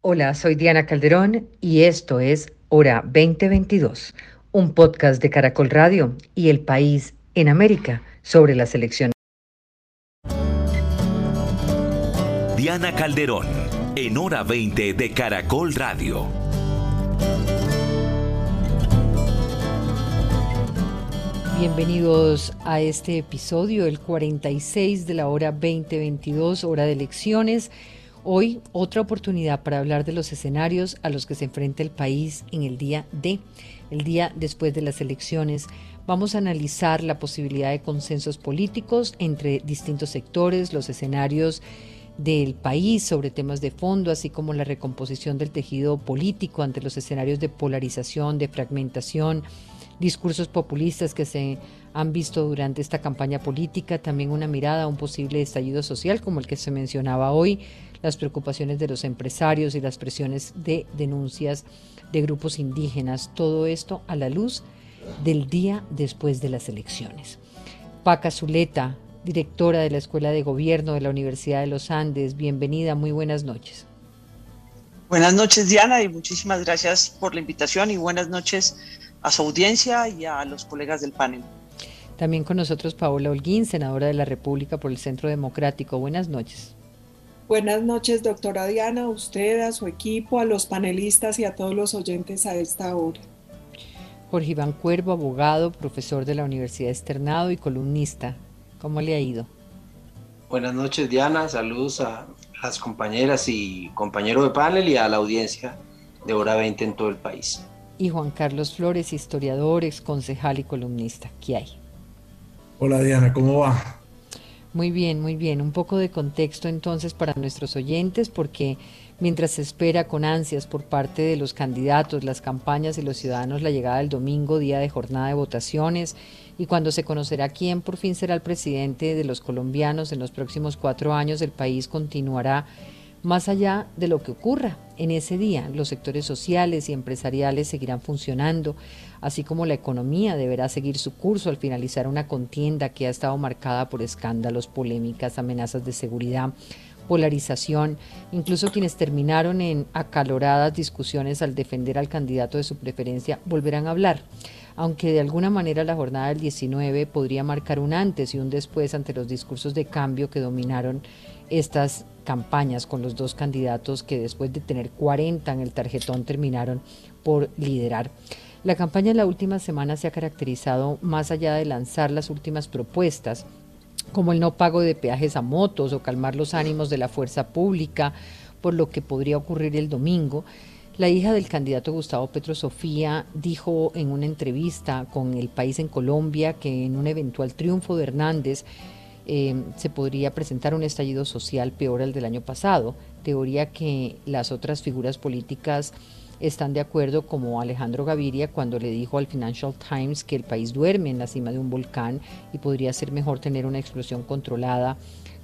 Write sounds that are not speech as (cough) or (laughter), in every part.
Hola, soy Diana Calderón y esto es Hora 2022, un podcast de Caracol Radio y El País en América sobre las elecciones. Diana Calderón, en Hora 20 de Caracol Radio. Bienvenidos a este episodio, el 46 de la hora 2022, hora de elecciones. Hoy otra oportunidad para hablar de los escenarios a los que se enfrenta el país en el día D, el día después de las elecciones. Vamos a analizar la posibilidad de consensos políticos entre distintos sectores, los escenarios del país sobre temas de fondo, así como la recomposición del tejido político ante los escenarios de polarización, de fragmentación, discursos populistas que se han visto durante esta campaña política, también una mirada a un posible estallido social como el que se mencionaba hoy, las preocupaciones de los empresarios y las presiones de denuncias de grupos indígenas, todo esto a la luz del día después de las elecciones. Paca Zuleta, directora de la Escuela de Gobierno de la Universidad de los Andes, bienvenida, muy buenas noches. Buenas noches Diana y muchísimas gracias por la invitación y buenas noches a su audiencia y a los colegas del panel. También con nosotros Paola Holguín, senadora de la República por el Centro Democrático. Buenas noches. Buenas noches, doctora Diana, a usted, a su equipo, a los panelistas y a todos los oyentes a esta hora. Jorge Iván Cuervo, abogado, profesor de la Universidad Externado y columnista. ¿Cómo le ha ido? Buenas noches, Diana. Saludos a las compañeras y compañeros de panel y a la audiencia de Hora 20 en todo el país. Y Juan Carlos Flores, historiador, ex concejal y columnista. ¿Qué hay? Hola, Diana, ¿cómo va? Muy bien, muy bien. Un poco de contexto entonces para nuestros oyentes, porque mientras se espera con ansias por parte de los candidatos, las campañas y los ciudadanos la llegada del domingo, día de jornada de votaciones, y cuando se conocerá quién por fin será el presidente de los colombianos en los próximos cuatro años, el país continuará más allá de lo que ocurra en ese día. Los sectores sociales y empresariales seguirán funcionando así como la economía deberá seguir su curso al finalizar una contienda que ha estado marcada por escándalos, polémicas, amenazas de seguridad, polarización, incluso quienes terminaron en acaloradas discusiones al defender al candidato de su preferencia volverán a hablar aunque de alguna manera la jornada del 19 podría marcar un antes y un después ante los discursos de cambio que dominaron estas campañas con los dos candidatos que después de tener 40 en el tarjetón terminaron por liderar. La campaña en la última semana se ha caracterizado, más allá de lanzar las últimas propuestas, como el no pago de peajes a motos o calmar los ánimos de la fuerza pública por lo que podría ocurrir el domingo. La hija del candidato Gustavo Petro Sofía dijo en una entrevista con El País en Colombia que en un eventual triunfo de Hernández eh, se podría presentar un estallido social peor al del año pasado, teoría que las otras figuras políticas están de acuerdo como Alejandro Gaviria cuando le dijo al Financial Times que el país duerme en la cima de un volcán y podría ser mejor tener una explosión controlada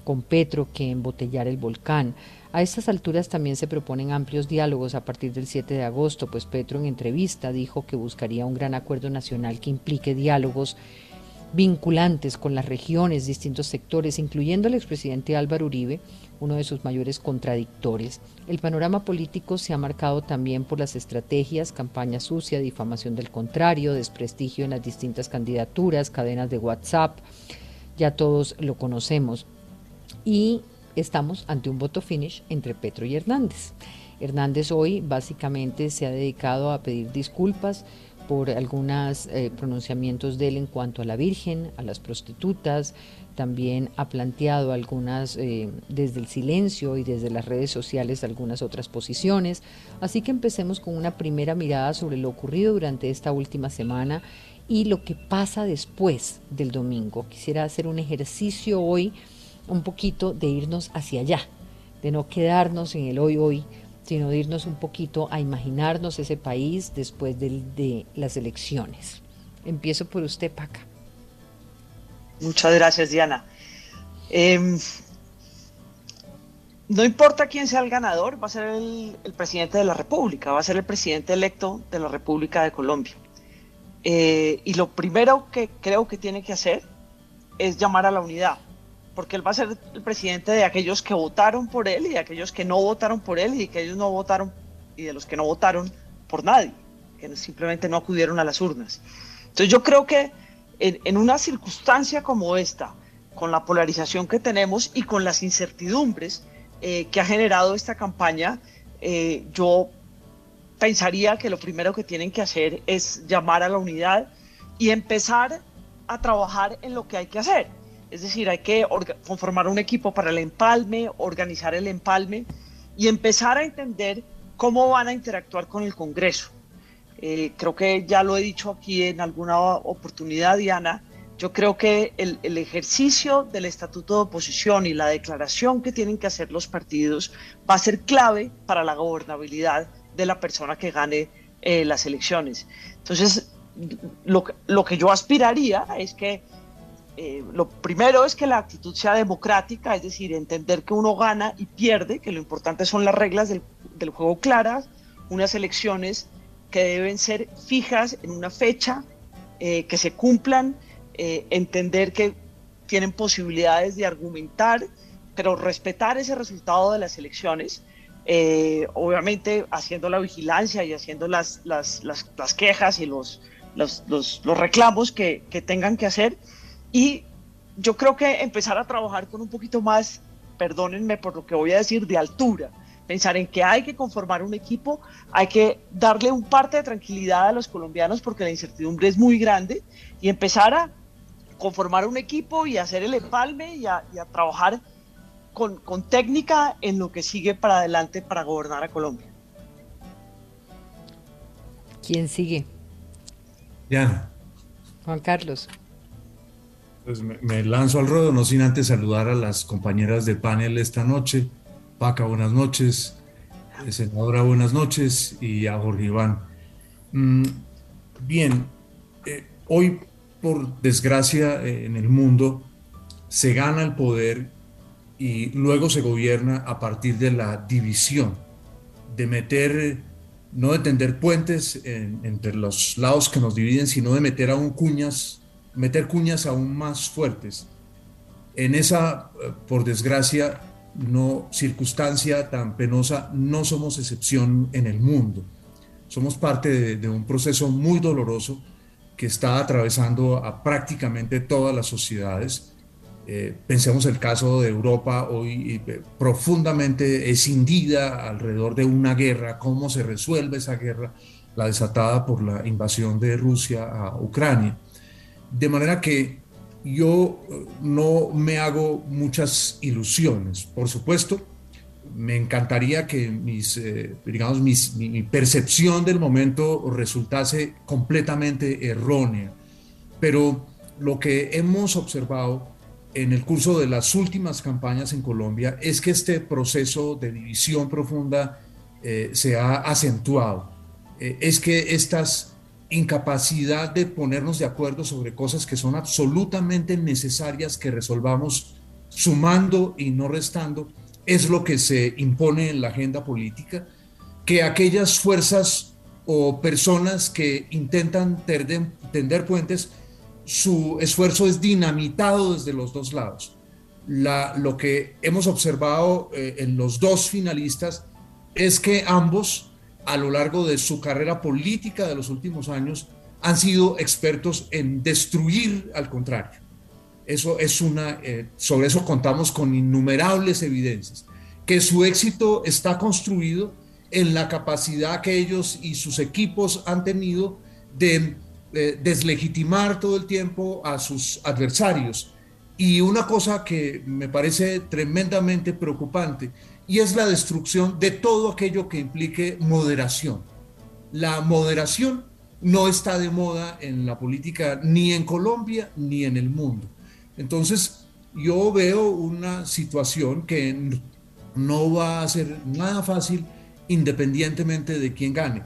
con Petro que embotellar el volcán. A estas alturas también se proponen amplios diálogos a partir del 7 de agosto, pues Petro en entrevista dijo que buscaría un gran acuerdo nacional que implique diálogos vinculantes con las regiones, distintos sectores, incluyendo el expresidente Álvaro Uribe, uno de sus mayores contradictores. El panorama político se ha marcado también por las estrategias, campaña sucia, difamación del contrario, desprestigio en las distintas candidaturas, cadenas de WhatsApp, ya todos lo conocemos. Y estamos ante un voto finish entre Petro y Hernández. Hernández hoy básicamente se ha dedicado a pedir disculpas por algunos eh, pronunciamientos de él en cuanto a la Virgen, a las prostitutas, también ha planteado algunas, eh, desde el silencio y desde las redes sociales, algunas otras posiciones. Así que empecemos con una primera mirada sobre lo ocurrido durante esta última semana y lo que pasa después del domingo. Quisiera hacer un ejercicio hoy un poquito de irnos hacia allá, de no quedarnos en el hoy hoy, sino irnos un poquito a imaginarnos ese país después de, las elecciones. Empiezo por usted, Paca. Muchas gracias, Diana. Em, no importa quién sea el ganador, va a ser el, presidente de la República, va a ser el presidente electo de la República de Colombia. Eh, y lo primero que creo que tiene que hacer es llamar a la unidad. Porque él va a ser el presidente de aquellos que votaron por él y de aquellos que no votaron por él y de aquellos no votaron y de los que no votaron por nadie, que simplemente no acudieron a las urnas. Entonces yo creo que en, una circunstancia como esta, con la polarización que tenemos y con las incertidumbres eh, que ha generado esta campaña, eh, yo pensaría que lo primero que tienen que hacer es llamar a la unidad y empezar a trabajar en lo que hay que hacer. Es decir, hay que conformar un equipo para el empalme, organizar el empalme y empezar a entender cómo van a interactuar con el Congreso. Eh, creo que ya lo he dicho aquí en alguna oportunidad, Diana, yo creo que el, ejercicio del estatuto de oposición y la declaración que tienen que hacer los partidos va a ser clave para la gobernabilidad de la persona que gane eh, las elecciones. Entonces, lo, lo, que yo aspiraría es que eh, lo primero es que la actitud sea democrática, es decir, entender que uno gana y pierde, que lo importante son las reglas del, del juego claras, unas elecciones que deben ser fijas en una fecha, eh, que se cumplan, eh, entender que tienen posibilidades de argumentar, pero respetar ese resultado de las elecciones, eh, obviamente haciendo la vigilancia y haciendo las, las, las, las quejas y los, los, los, reclamos que, que tengan que hacer. Y yo creo que empezar a trabajar con un poquito más, perdónenme por lo que voy a decir, de altura pensar en que hay que conformar un equipo, hay que darle un parte de tranquilidad a los colombianos porque la incertidumbre es muy grande y empezar a conformar un equipo y hacer el empalme y a, trabajar con, técnica en lo que sigue para adelante para gobernar a Colombia. ¿Quién sigue? Ya. Juan Carlos. Pues me, me lanzo al ruedo, no sin antes saludar a las compañeras de panel esta noche Paca, buenas noches. Senadora, buenas noches. Y a Jorge Iván. Mm, bien, eh, hoy, por desgracia, eh, en el mundo se gana el poder y luego se gobierna a partir de la división, de meter, no de tender puentes entre los lados que nos dividen, sino de meter aún cuñas, meter cuñas aún más fuertes. En esa, eh, por desgracia, no circunstancia tan penosa, no somos excepción en el mundo. Somos parte de, un proceso muy doloroso que está atravesando a prácticamente todas las sociedades. Eh, pensemos el caso de Europa hoy eh, profundamente escindida alrededor de una guerra, cómo se resuelve esa guerra, la desatada por la invasión de Rusia a Ucrania. De manera que yo eh, no me hago muchas ilusiones. Por supuesto, me encantaría que eh, digamos, mi, percepción del momento resultase completamente errónea, pero lo que hemos observado en el curso de las últimas campañas en Colombia es que este proceso de división profunda eh, se ha acentuado. es que estas incapacidad de ponernos de acuerdo sobre cosas que son absolutamente necesarias que resolvamos sumando y no restando, es lo que se impone en la agenda política, que aquellas fuerzas o personas que intentan tender puentes, su esfuerzo es dinamitado desde los dos lados. La, lo que hemos observado eh, en los dos finalistas es que ambos a lo largo de su carrera política de los últimos años han sido expertos en destruir al contrario. Eso es una, eh, sobre eso contamos con innumerables evidencias, que su éxito está construido en la capacidad que ellos y sus equipos han tenido de eh, deslegitimar todo el tiempo a sus adversarios. Y una cosa que me parece tremendamente preocupante y es la destrucción de todo aquello que implique moderación. La moderación no está de moda en la política ni en Colombia ni en el mundo. Entonces, yo veo una situación que no va a ser nada fácil independientemente de quién gane,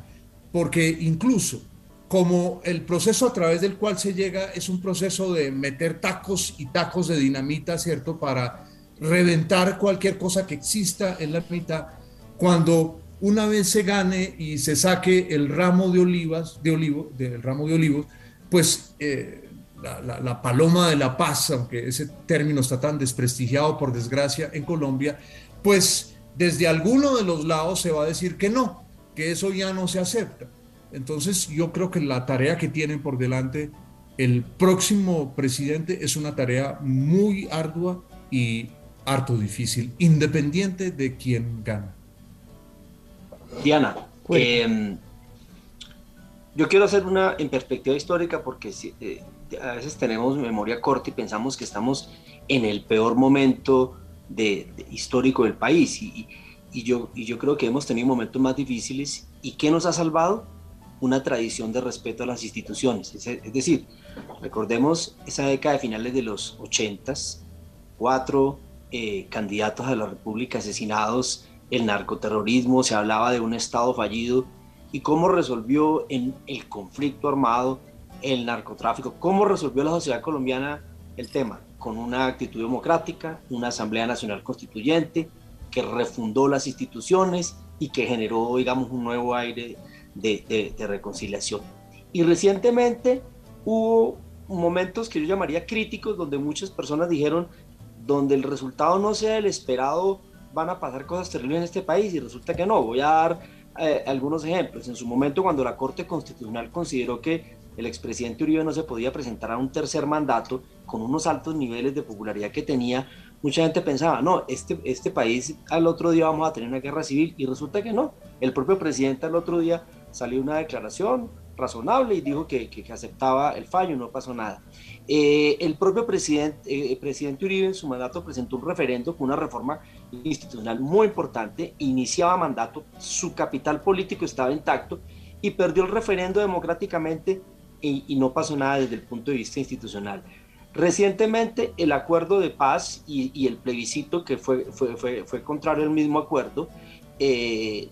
porque incluso como el proceso a través del cual se llega es un proceso de meter tacos y tacos de dinamita, ¿cierto? Para reventar cualquier cosa que exista en la mitad, cuando una vez se gane y se saque el ramo de olivas, de olivo, del ramo de olivos, pues eh, la, paloma de la paz, aunque ese término está tan desprestigiado por desgracia en Colombia, pues desde alguno de los lados se va a decir que no, que eso ya no se acepta. Entonces yo creo que la tarea que tienen por delante el próximo presidente es una tarea muy ardua y harto difícil, independiente de quién gana. Diana, em, yo quiero hacer una en perspectiva histórica porque eh, a veces tenemos memoria corta y pensamos que estamos en el peor momento de, histórico del país y, yo, y yo creo que hemos tenido momentos más difíciles y ¿qué nos ha salvado? Una tradición de respeto a las instituciones. Es, decir, recordemos esa década de finales de los 80, cuatro eh, candidatos a la República asesinados, el narcoterrorismo, se hablaba de un Estado fallido y cómo resolvió en el conflicto armado el narcotráfico, cómo resolvió la sociedad colombiana el tema, con una actitud democrática, una Asamblea Nacional Constituyente que refundó las instituciones y que generó, digamos, un nuevo aire de, de reconciliación. Y recientemente hubo momentos que yo llamaría críticos donde muchas personas dijeron donde el resultado no sea el esperado, van a pasar cosas terribles en este país y resulta que no. Voy a dar eh, algunos ejemplos. En su momento, cuando la Corte Constitucional consideró que el expresidente Uribe no se podía presentar a un tercer mandato con unos altos niveles de popularidad que tenía, mucha gente pensaba, no, este, este país al otro día vamos a tener una guerra civil y resulta que no. El propio presidente al otro día salió una declaración razonable y dijo que, que, aceptaba el fallo, no pasó nada. Eh, el propio presidente, eh, presidente Uribe en su mandato presentó un referendo con una reforma institucional muy importante, iniciaba mandato, su capital político estaba intacto y perdió el referendo democráticamente y, no pasó nada desde el punto de vista institucional. Recientemente el acuerdo de paz y, el plebiscito que fue, fue, fue, fue, contrario al mismo acuerdo, eh,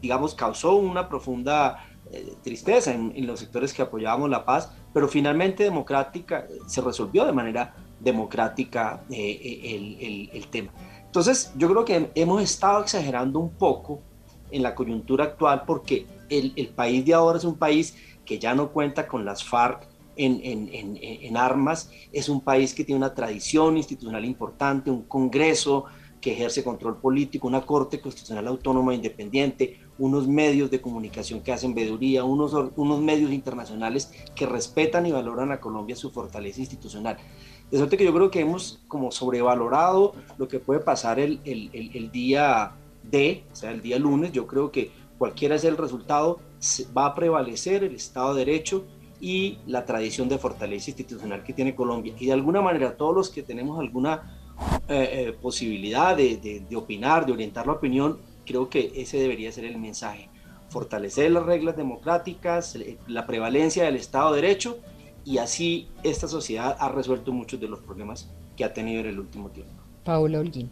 digamos, causó una profunda eh, tristeza en, los sectores que apoyábamos la paz, pero finalmente democrática se resolvió de manera democrática eh, el, el, tema. Entonces, yo creo que hemos estado exagerando un poco en la coyuntura actual porque el, el país de ahora es un país que ya no cuenta con las FARC en, en, en, en, armas, es un país que tiene una tradición institucional importante, un Congreso que ejerce control político, una Corte Constitucional Autónoma e Independiente, unos medios de comunicación que hacen veeduría, unos, unos medios internacionales que respetan y valoran a Colombia su fortaleza institucional. De suerte que yo creo que hemos como sobrevalorado lo que puede pasar el, el, el, día D, o sea, el día lunes. Yo creo que cualquiera sea el resultado, va a prevalecer el Estado de Derecho y la tradición de fortaleza institucional que tiene Colombia. Y de alguna manera todos los que tenemos alguna eh, eh, posibilidad de, de, opinar, de orientar la opinión, creo que ese debería ser el mensaje. Fortalecer las reglas democráticas, eh, la prevalencia del Estado de Derecho y así esta sociedad ha resuelto muchos de los problemas que ha tenido en el último tiempo. Paula Holguín.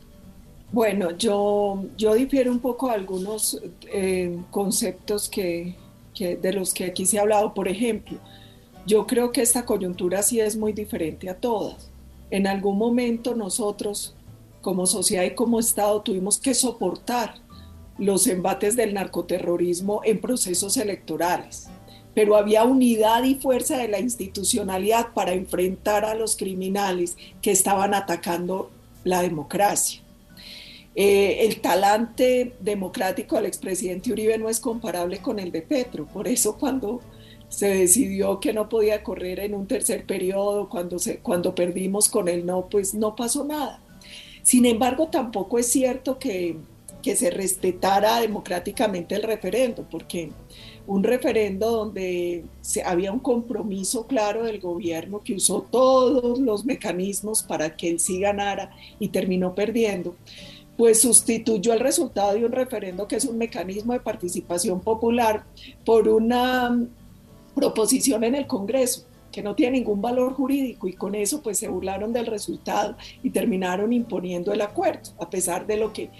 Bueno, yo, yo difiero un poco algunos conceptos que, que, de los que aquí se ha hablado. Por ejemplo, yo creo que esta coyuntura sí es muy diferente a todas en algún momento nosotros como sociedad y como Estado tuvimos que soportar los embates del narcoterrorismo en procesos electorales, pero había unidad y fuerza de la institucionalidad para enfrentar a los criminales que estaban atacando la democracia. Eh, el talante democrático del expresidente Uribe no es comparable con el de Petro, por eso cuando se decidió que no podía correr en un tercer periodo, cuando, se, cuando perdimos con el no, pues no pasó nada. Sin embargo, tampoco es cierto que, que se respetara democráticamente el referendo, porque un referendo donde se, había un compromiso claro del gobierno que usó todos los mecanismos para que él sí ganara y terminó perdiendo, pues sustituyó el resultado de un referendo que es un mecanismo de participación popular por una proposición en el Congreso que no tiene ningún valor jurídico y con eso pues se burlaron del resultado y terminaron imponiendo el acuerdo, a pesar de lo que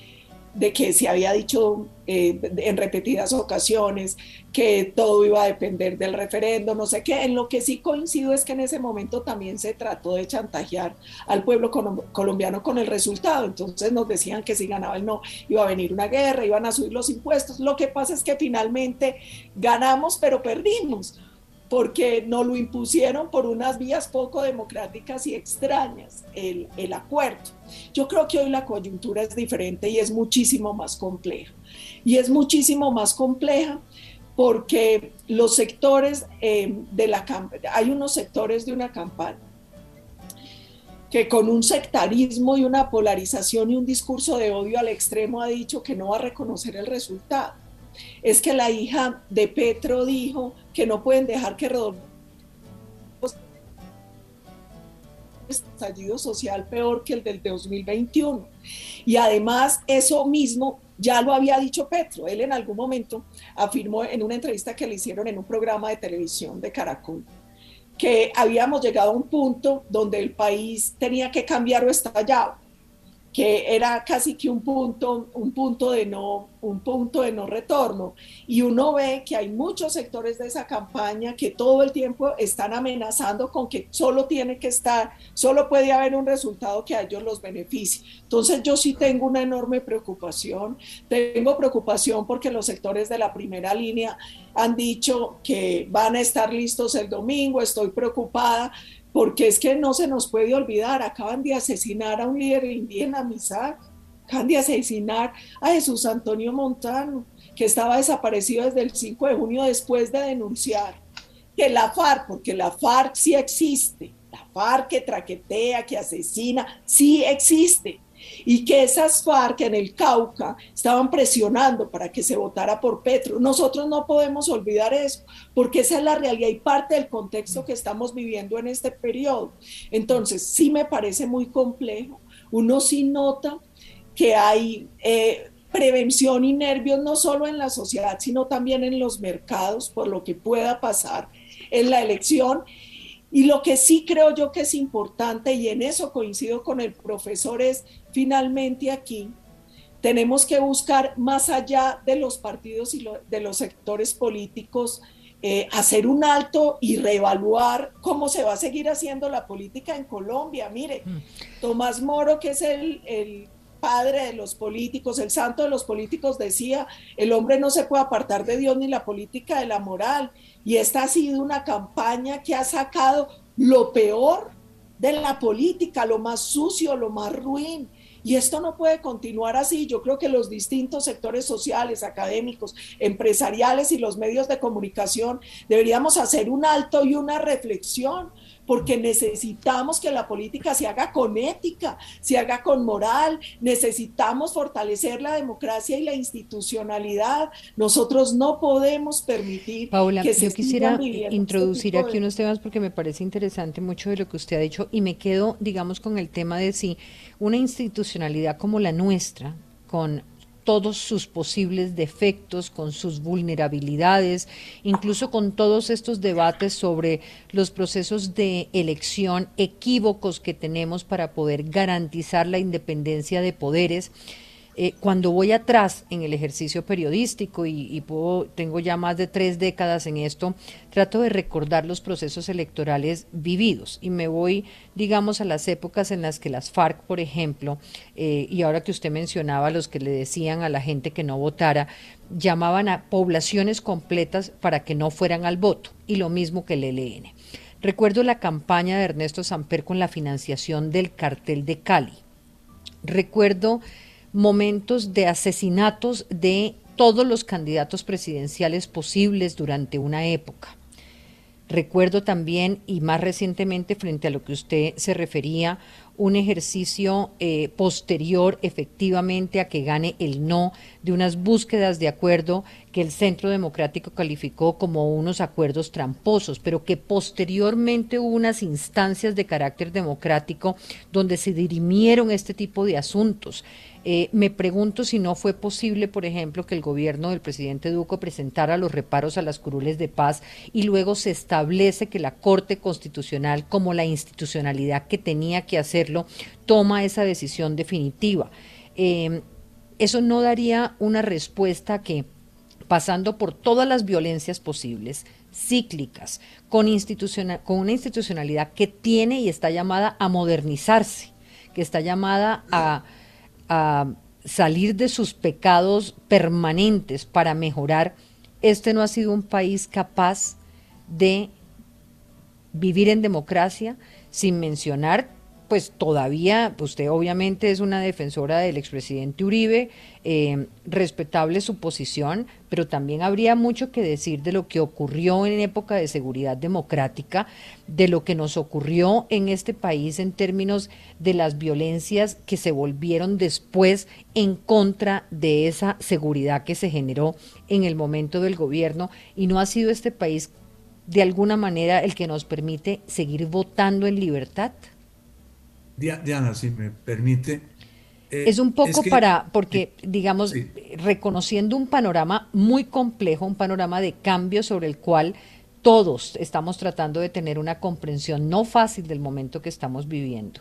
de que se había dicho eh, en repetidas ocasiones que todo iba a depender del referendo, no sé qué. En lo que sí coincido es que en ese momento también se trató de chantajear al pueblo colombiano con el resultado. Entonces nos decían que si ganaba el no iba a venir una guerra, iban a subir los impuestos. Lo que pasa es que finalmente ganamos, pero perdimos porque nos lo impusieron por unas vías poco democráticas y extrañas, el, el, acuerdo. Yo creo que hoy la coyuntura es diferente y es muchísimo más compleja. Y es muchísimo más compleja porque los sectores eh, de la hay unos sectores de una campaña que con un sectarismo y una polarización y un discurso de odio al extremo ha dicho que no va a reconocer el resultado. Es que la hija de Petro dijo que no pueden dejar que Rodolfo estallido social peor que el del 2021. Y además eso mismo ya lo había dicho Petro. Él en algún momento afirmó en una entrevista que le hicieron en un programa de televisión de Caracol que habíamos llegado a un punto donde el país tenía que cambiar o estallaba que era casi que un punto, un punto de no, un punto de no retorno. Y uno ve que hay muchos sectores de esa campaña que todo el tiempo están amenazando con que solo tiene que estar, solo puede haber un resultado que a ellos los beneficie. Entonces yo sí tengo una enorme preocupación. Tengo preocupación porque los sectores de la primera línea han dicho que van a estar listos el domingo. Estoy preocupada porque es que no se nos puede olvidar, acaban de asesinar a un líder indígena, Misak, acaban de asesinar a Jesús Antonio Montano, que estaba desaparecido desde el 5 de junio después de denunciar que la FARC, porque la FARC sí existe, la FARC que traquetea, que asesina, sí existe, y que esas FARC en el Cauca estaban presionando para que se votara por Petro. Nosotros no podemos olvidar eso, porque esa es la realidad y parte del contexto que estamos viviendo en este periodo. Entonces, sí me parece muy complejo. Uno sí nota que hay... Eh, prevención y nervios no solo en la sociedad, sino también en los mercados por lo que pueda pasar en la elección y lo que sí creo yo que es importante, y en eso coincido con el profesor, es finalmente aquí tenemos que buscar más allá de los partidos y de los sectores políticos, eh, hacer un alto y reevaluar cómo se va a seguir haciendo la política en Colombia. Mire, mm. Tomás Moro, que es el, el padre de los políticos, el santo de los políticos, decía, el hombre no se puede apartar de Dios ni la política de la moral. Y esta ha sido una campaña que ha sacado lo peor de la política, lo más sucio, lo más ruin. Y esto no puede continuar así. Yo creo que los distintos sectores sociales, académicos, empresariales y los medios de comunicación deberíamos hacer un alto y una reflexión porque necesitamos que la política se haga con ética, se haga con moral, necesitamos fortalecer la democracia y la institucionalidad. Nosotros no podemos permitir Paula, que yo quisiera este introducir aquí unos temas porque me parece interesante mucho de lo que usted ha dicho y me quedo, digamos, con el tema de si una institucionalidad como la nuestra, con todos sus posibles defectos, con sus vulnerabilidades, incluso con todos estos debates sobre los procesos de elección equívocos que tenemos para poder garantizar la independencia de poderes. Eh, cuando voy atrás en el ejercicio periodístico y, tengo ya más de tres décadas en esto, trato de recordar los procesos electorales vividos y me voy, digamos, a las épocas en las que las FARC, por ejemplo, eh, y ahora que usted mencionaba los que le decían a la gente que no votara, llamaban a poblaciones completas para que no fueran al voto y lo mismo que el ELN. Recuerdo la campaña de Ernesto Samper con la financiación del cartel de Cali. Recuerdo momentos de asesinatos de todos los candidatos presidenciales posibles durante una época. Recuerdo también, y más recientemente frente a lo que usted se refería, un ejercicio eh, posterior efectivamente a que gane el no de unas búsquedas de acuerdo que el Centro Democrático calificó como unos acuerdos tramposos, pero que posteriormente hubo unas instancias de carácter democrático donde se dirimieron este tipo de asuntos. Eh, me pregunto si no fue posible, por ejemplo, que el gobierno del presidente Duco presentara los reparos a las curules de paz y luego se establece que la Corte Constitucional, como la institucionalidad que tenía que hacerlo, toma esa decisión definitiva. Em, eso no daría una respuesta que, pasando por todas las violencias posibles, cíclicas, con, con una institucionalidad que tiene y está llamada a modernizarse, que está llamada a a salir de sus pecados permanentes para mejorar, este no ha sido un país capaz de vivir en democracia, sin mencionar pues todavía, usted obviamente es una defensora del expresidente Uribe, eh, respetable su posición, pero también habría mucho que decir de lo que ocurrió en época de seguridad democrática, de lo que nos ocurrió en este país en términos de las violencias que se volvieron después en contra de esa seguridad que se generó en el momento del gobierno y no ha sido este país de alguna manera el que nos permite seguir votando en libertad. Diana, si me permite. Eh, es un poco para, porque digamos, reconociendo un panorama muy complejo, un panorama de cambio sobre el cual todos estamos tratando de tener una comprensión no fácil del momento que estamos viviendo.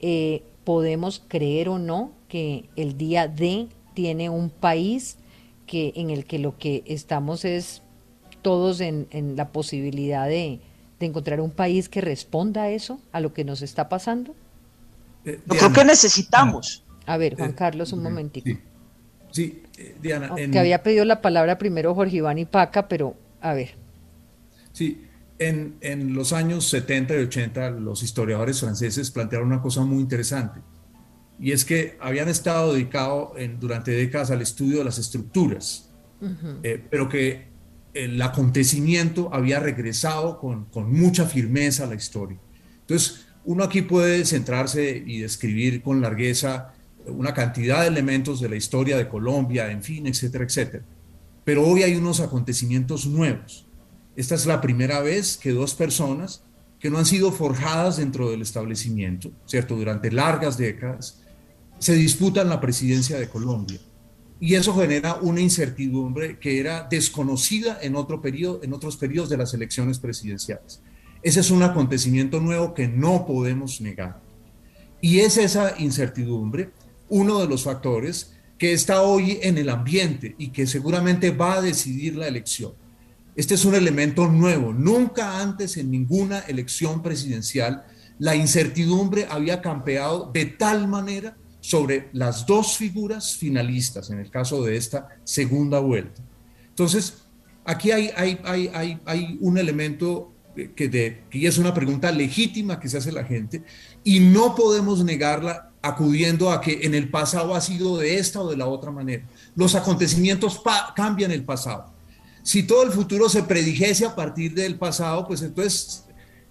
Eh, podemos creer o no que el día D tiene un país que en el que lo que estamos es todos en, la posibilidad de encontrar un país que responda a eso, a lo que nos está pasando. Eh, Yo creo que necesitamos. A ver, Juan eh, Carlos, un momentito. Sí, eh, Diana. Que había pedido la palabra primero Jorge Iván y Paca, pero a ver. Sí, en, en, los años 70 y 80 los historiadores franceses plantearon una cosa muy interesante, y es que habían estado dedicados durante décadas al estudio de las estructuras, pero que el acontecimiento había regresado con, con mucha firmeza a la historia. Entonces, uno aquí puede centrarse y describir con largueza una cantidad de elementos de la historia de Colombia, en fin, etcétera, etcétera. Pero hoy hay unos acontecimientos nuevos. Esta es la primera vez que dos personas que no han sido forjadas dentro del establecimiento, ¿cierto? Durante largas décadas, se disputan la presidencia de Colombia. Y eso genera una incertidumbre que era desconocida en, otro periodo, en otros periodos de las elecciones presidenciales. Ese es un acontecimiento nuevo que no podemos negar. Y es esa incertidumbre uno de los factores que está hoy en el ambiente y que seguramente va a decidir la elección. Este es un elemento nuevo. Nunca antes en ninguna elección presidencial la incertidumbre había campeado de tal manera sobre las dos figuras finalistas en el caso de esta segunda vuelta. Entonces, aquí hay, hay, hay, hay un elemento que, es una pregunta legítima que se hace la gente y no podemos negarla acudiendo a que en el pasado ha sido de esta o de la otra manera. Los acontecimientos cambian el pasado. Si todo el futuro se predijese a partir del pasado, pues entonces,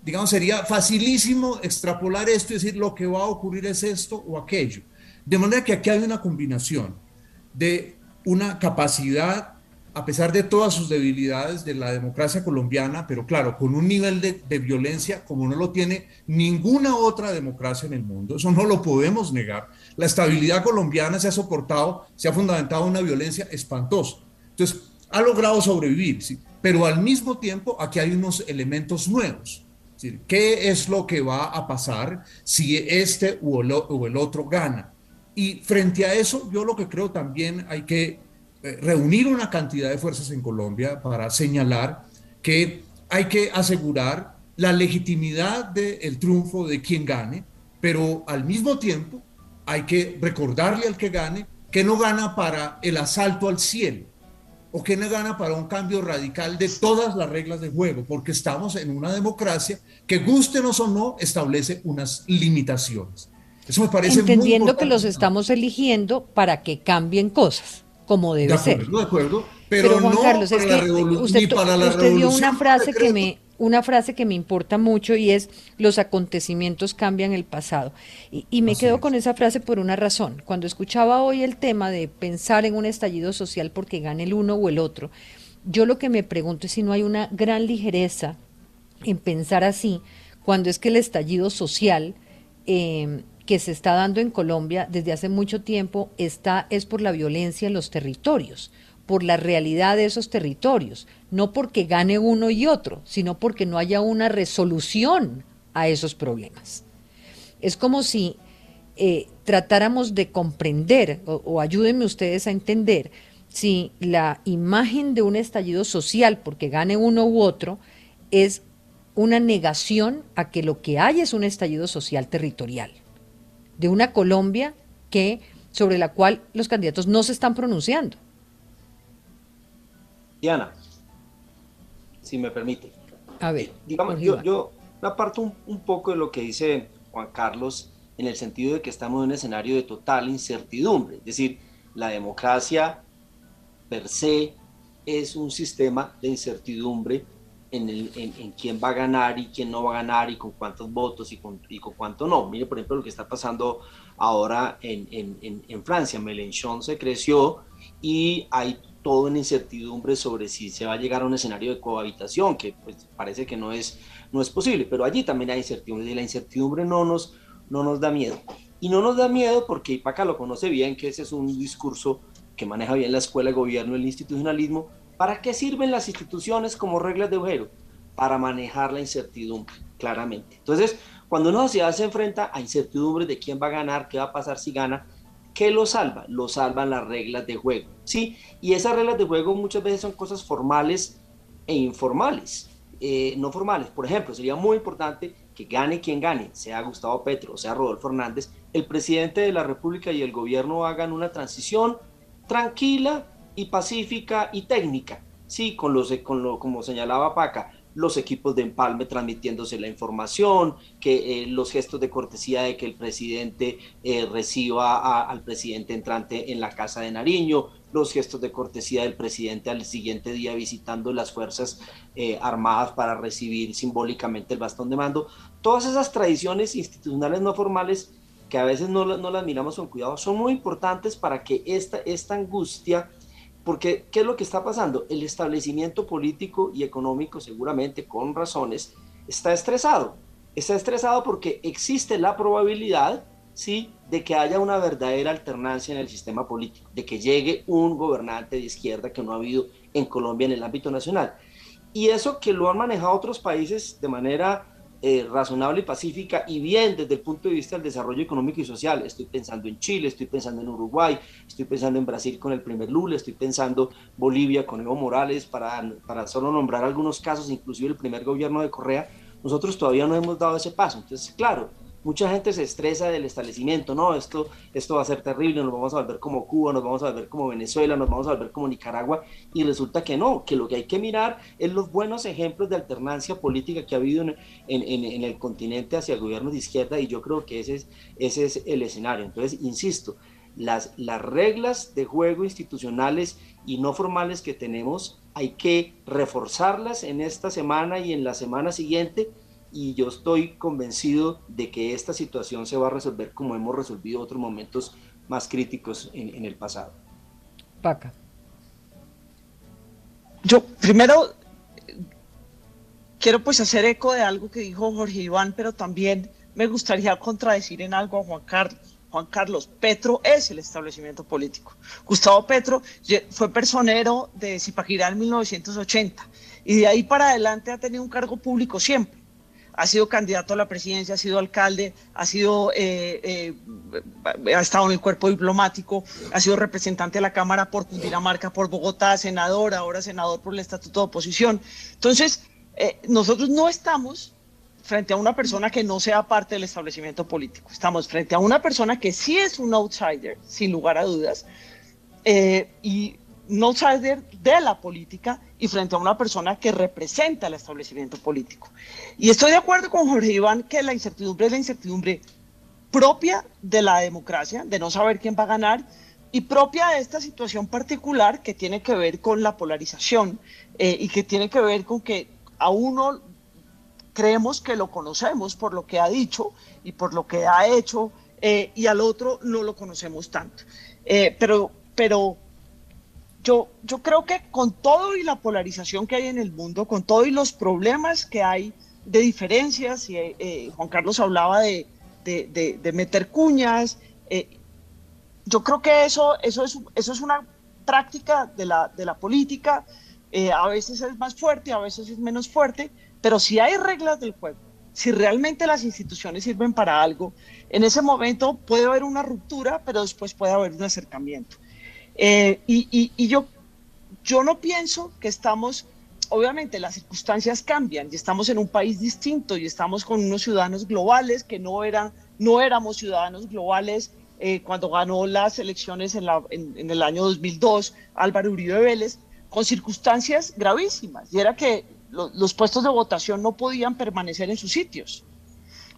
digamos, sería facilísimo extrapolar esto y decir lo que va a ocurrir es esto o aquello. De manera que aquí hay una combinación de una capacidad a pesar de todas sus debilidades de la democracia colombiana, pero claro, con un nivel de, violencia como no lo tiene ninguna otra democracia en el mundo, eso no lo podemos negar. La estabilidad colombiana se ha soportado, se ha fundamentado en una violencia espantosa. Entonces, ha logrado sobrevivir, pero al mismo tiempo aquí hay unos elementos nuevos. ¿Qué es lo que va a pasar si este o el otro gana? Y frente a eso, yo lo que creo también hay que reunir una cantidad de fuerzas en Colombia para señalar que hay que asegurar la legitimidad del triunfo de quien gane, pero al mismo tiempo hay que recordarle al que gane que no gana para el asalto al cielo o que no gana para un cambio radical de todas las reglas de juego, porque estamos en una democracia que, gustenos o no, establece unas limitaciones. Eso me parece Entendiendo que los estamos eligiendo para que cambien cosas como debe ser. De acuerdo, pero, Juan Carlos, es que usted, dio una frase que me una frase que me importa mucho y es los acontecimientos cambian el pasado. Y, me quedo con esa frase por una razón. Cuando escuchaba hoy el tema de pensar en un estallido social porque gane el uno o el otro, yo lo que me pregunto es si no hay una gran ligereza en pensar así, cuando es que el estallido social eh, que se está dando en Colombia desde hace mucho tiempo está, es por la violencia en los territorios, por la realidad de esos territorios, no porque gane uno y otro, sino porque no haya una resolución a esos problemas. Es como si eh, tratáramos de comprender, o, o ayúdenme ustedes a entender, si la imagen de un estallido social, porque gane uno u otro, es una negación a que lo que hay es un estallido social territorial de una Colombia que sobre la cual los candidatos no se están pronunciando. Diana, si me permite. A ver, digamos, yo, yo aparto un, un poco de lo que dice Juan Carlos en el sentido de que estamos en un escenario de total incertidumbre. Es decir, la democracia per se es un sistema de incertidumbre en, el, en, quién va a ganar y quién no va a ganar y con cuántos votos y con, y con cuánto no. Mire, por ejemplo, lo que está pasando ahora en, en Francia. Mélenchon se creció y hay toda una incertidumbre sobre si se va a llegar a un escenario de cohabitación, que pues, parece que no es, no es posible, pero allí también hay incertidumbre y la incertidumbre no nos, no nos da miedo. Y no nos da miedo porque Ipaca lo conoce bien, que ese es un discurso que maneja bien la escuela de gobierno, el institucionalismo. ¿Para qué sirven las instituciones como reglas de ojero? Para manejar la incertidumbre, claramente. Entonces, cuando una sociedad se enfrenta a incertidumbre de quién va a ganar, qué va a pasar si gana, ¿qué lo salva? Lo salvan las reglas de juego, ¿sí? Y esas reglas de juego muchas veces son cosas formales e informales, eh, no formales. Por ejemplo, sería muy importante que gane quien gane, sea Gustavo Petro sea Rodolfo Hernández, el presidente de la República y el gobierno hagan una transición tranquila y pacífica y técnica, sí, con los, con lo, como señalaba Paca, los equipos de empalme transmitiéndose la información, que eh, los gestos de cortesía de que el presidente eh, reciba al presidente entrante en la casa de Nariño, los gestos de cortesía del presidente al siguiente día visitando las Fuerzas eh, Armadas para recibir simbólicamente el bastón de mando. Todas esas tradiciones institucionales no formales que a veces no, no las miramos con cuidado son muy importantes para que esta, esta angustia, porque ¿qué es lo que está pasando? El establecimiento político y económico, seguramente con razones, está estresado. Está estresado porque existe la probabilidad ¿sí? de que haya una verdadera alternancia en el sistema político, de que llegue un gobernante de izquierda que no ha habido en Colombia en el ámbito nacional. Y eso que lo han manejado otros países de manera eh, razonable y pacífica y bien desde el punto de vista del desarrollo económico y social. Estoy pensando en Chile, estoy pensando en Uruguay, estoy pensando en Brasil con el primer Lula, estoy pensando Bolivia con Evo Morales, para, para solo nombrar algunos casos, inclusive el primer gobierno de Correa. Nosotros todavía no hemos dado ese paso. Entonces, claro, mucha gente se estresa del establecimiento, no, esto, esto va a ser terrible, nos vamos a volver como Cuba, nos vamos a volver como Venezuela, nos vamos a volver como Nicaragua, y resulta que no, que lo que hay que mirar es los buenos ejemplos de alternancia política que ha habido en, en, el continente hacia el gobierno de izquierda, y yo creo que ese es, ese es el escenario. Entonces, insisto, las, las reglas de juego institucionales y no formales que tenemos hay que reforzarlas en esta semana y en la semana siguiente y yo estoy convencido de que esta situación se va a resolver como hemos resolvido otros momentos más críticos en, el pasado. Paca. Yo primero quiero pues hacer eco de algo que dijo Jorge Iván, pero también me gustaría contradecir en algo a Juan Carlos. Juan Carlos, Petro es el establecimiento político. Gustavo Petro fue personero de Zipaquirá en 1980 y de ahí para adelante ha tenido un cargo público siempre ha sido candidato a la presidencia, ha sido alcalde, ha sido eh, eh, ha estado en el cuerpo diplomático, ha sido representante de la Cámara por Cundinamarca, por Bogotá, senador, ahora senador por el Estatuto de Oposición. Entonces, eh, nosotros no estamos frente a una persona que no sea parte del establecimiento político. Estamos frente a una persona que sí es un outsider, sin lugar a dudas, y un outsider de la política y frente a una persona que representa el establecimiento político. Y estoy de acuerdo con Jorge Iván que la incertidumbre es la incertidumbre propia de la democracia, de no saber quién va a ganar, y propia de esta situación particular que tiene que ver con la polarización eh, y que tiene que ver con que a uno creemos que lo conocemos por lo que ha dicho y por lo que ha hecho, eh, y al otro no lo conocemos tanto. Eh, pero, pero yo, yo creo que con todo y la polarización que hay en el mundo, con todo y los problemas que hay de diferencias, y eh, Juan Carlos hablaba de, meter cuñas, eh, yo creo que eso, es, una práctica de la, política, eh, a veces es más fuerte, a veces es menos fuerte, pero si hay reglas del juego, si realmente las instituciones sirven para algo, en ese momento puede haber una ruptura, pero después puede haber un acercamiento. Eh, y, yo, yo no pienso que estamos, obviamente las circunstancias cambian y estamos en un país distinto y estamos con unos ciudadanos globales que no, eran, no éramos ciudadanos globales eh, cuando ganó las elecciones en, la, en, el año 2002 Álvaro Uribe Vélez, con circunstancias gravísimas. Y era que los puestos de votación no podían permanecer en sus sitios.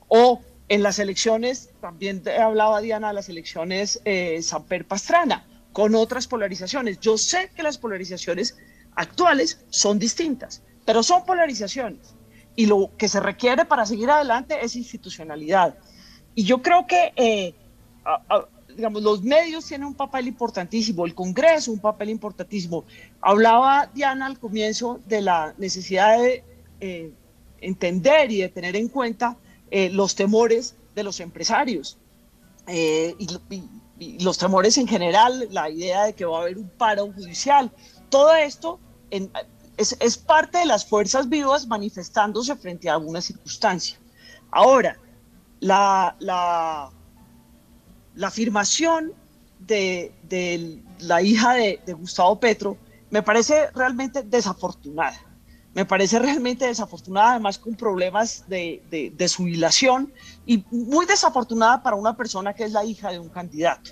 O en las elecciones, también hablaba Diana las elecciones eh, Samper Pastrana, con otras polarizaciones. Yo sé que las polarizaciones actuales son distintas, pero son polarizaciones. Y lo que se requiere para seguir adelante es institucionalidad. Y yo creo que, eh, digamos, los medios tienen un papel importantísimo, el Congreso un papel importantísimo. Hablaba Diana al comienzo de la necesidad de eh, entender y de tener en cuenta eh, los temores de los empresarios eh, y, los temores en general, la idea de que va a haber un paro judicial. Todo esto es, parte de las fuerzas vivas manifestándose frente a alguna circunstancia. Ahora, la, la, afirmación de, la hija de Gustavo Petro me parece realmente desafortunada. Me parece realmente desafortunada, además con problemas de, de, y muy desafortunada para una persona que es la hija de un candidato.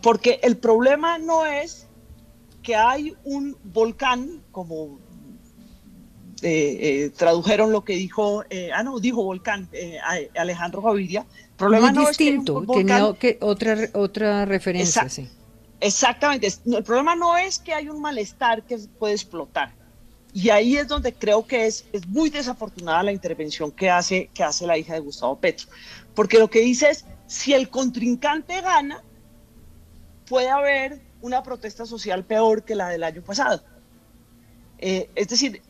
Porque el problema no es que hay un volcán, como eh, eh, tradujeron lo que dijo, eh, ah, no, dijo volcán, Alejandro Gaviria. El problema no distinto, es que tenía que otra, otra referencia, sí. Exactamente, el problema no es que hay un malestar que puede explotar y ahí es donde creo que es, es muy desafortunada la intervención que hace, que hace la hija de Gustavo Petro. Porque lo que dice es, si el contrincante gana, puede haber una protesta social peor que la del año pasado. Eh, es decir,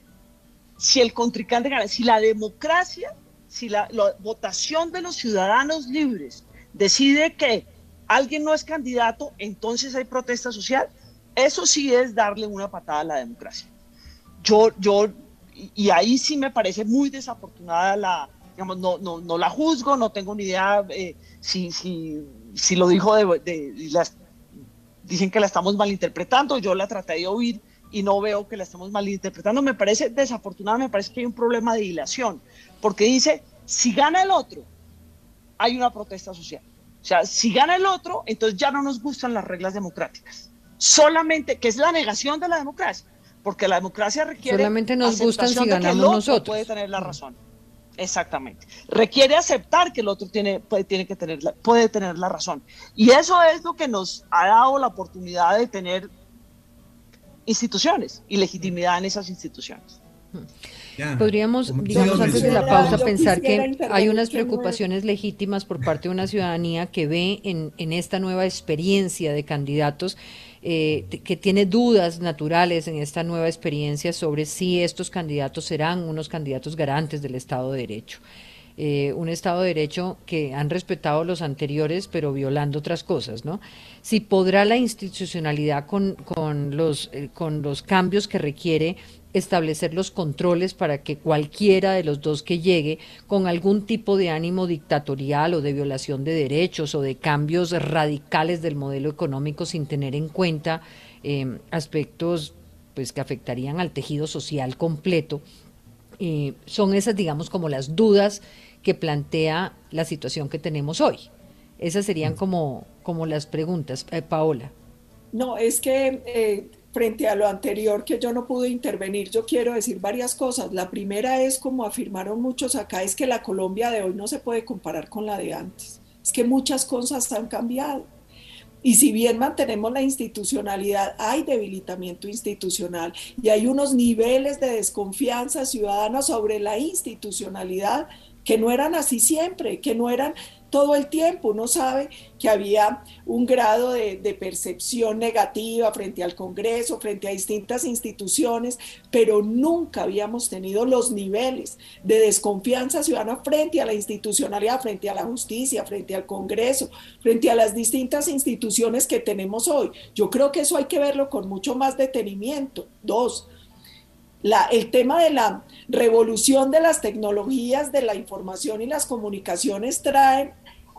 si el contrincante gana, si la democracia, si la, la, votación de los ciudadanos libres decide que alguien no es candidato, entonces hay protesta social, eso sí es darle una patada a la democracia yo, yo, y ahí sí me parece muy desafortunada la, digamos, no, no, no la juzgo, no tengo ni idea eh, si, si, si, lo dijo de, las, dicen que la estamos malinterpretando, yo la traté de oír y no veo que la estamos malinterpretando, me parece desafortunada, me parece que hay un problema de dilación, porque dice, si gana el otro, hay una protesta social. O sea, si gana el otro, entonces ya no nos gustan las reglas democráticas. Solamente, que es la negación de la democracia porque la democracia requiere solamente nos gustan si ganamos nosotros. puede tener la razón. Exactamente. Requiere aceptar que el otro tiene puede, tiene que tener la, puede tener la razón. Y eso es lo que nos ha dado la oportunidad de tener instituciones y legitimidad en esas instituciones. Podríamos, digamos, antes de la pausa, pensar que hay unas preocupaciones legítimas por parte de una ciudadanía que ve en, en esta nueva experiencia de candidatos eh, que tiene dudas naturales en esta nueva experiencia sobre si estos candidatos serán unos candidatos garantes del Estado de Derecho. Eh, un Estado de Derecho que han respetado los anteriores, pero violando otras cosas, ¿no? Si podrá la institucionalidad con, con los, eh, con los cambios que requiere establecer los controles para que cualquiera de los dos que llegue con algún tipo de ánimo dictatorial o de violación de derechos o de cambios radicales del modelo económico sin tener en cuenta eh, aspectos pues que afectarían al tejido social completo. Eh, son esas, digamos, como las dudas que plantea la situación que tenemos hoy. Esas serían mm. como, como las preguntas. Eh, Paola. No, es que frente a lo anterior que yo no pude intervenir, yo quiero decir varias cosas. La primera es, como afirmaron muchos acá, es que la Colombia de hoy no se puede comparar con la de antes. Es que muchas cosas han cambiado. Y si bien mantenemos la institucionalidad, hay debilitamiento institucional y hay unos niveles de desconfianza ciudadana sobre la institucionalidad que no eran así siempre, que no eran todo el tiempo. Uno sabe que había un grado de, percepción negativa frente al Congreso, frente a distintas instituciones, pero nunca habíamos tenido los niveles de desconfianza ciudadana frente a la institucionalidad, frente a la justicia, frente al Congreso, frente a las distintas instituciones que tenemos hoy. Yo creo que eso hay que verlo con mucho más detenimiento. Dos, el tema de la revolución de las tecnologías de la información y las comunicaciones traen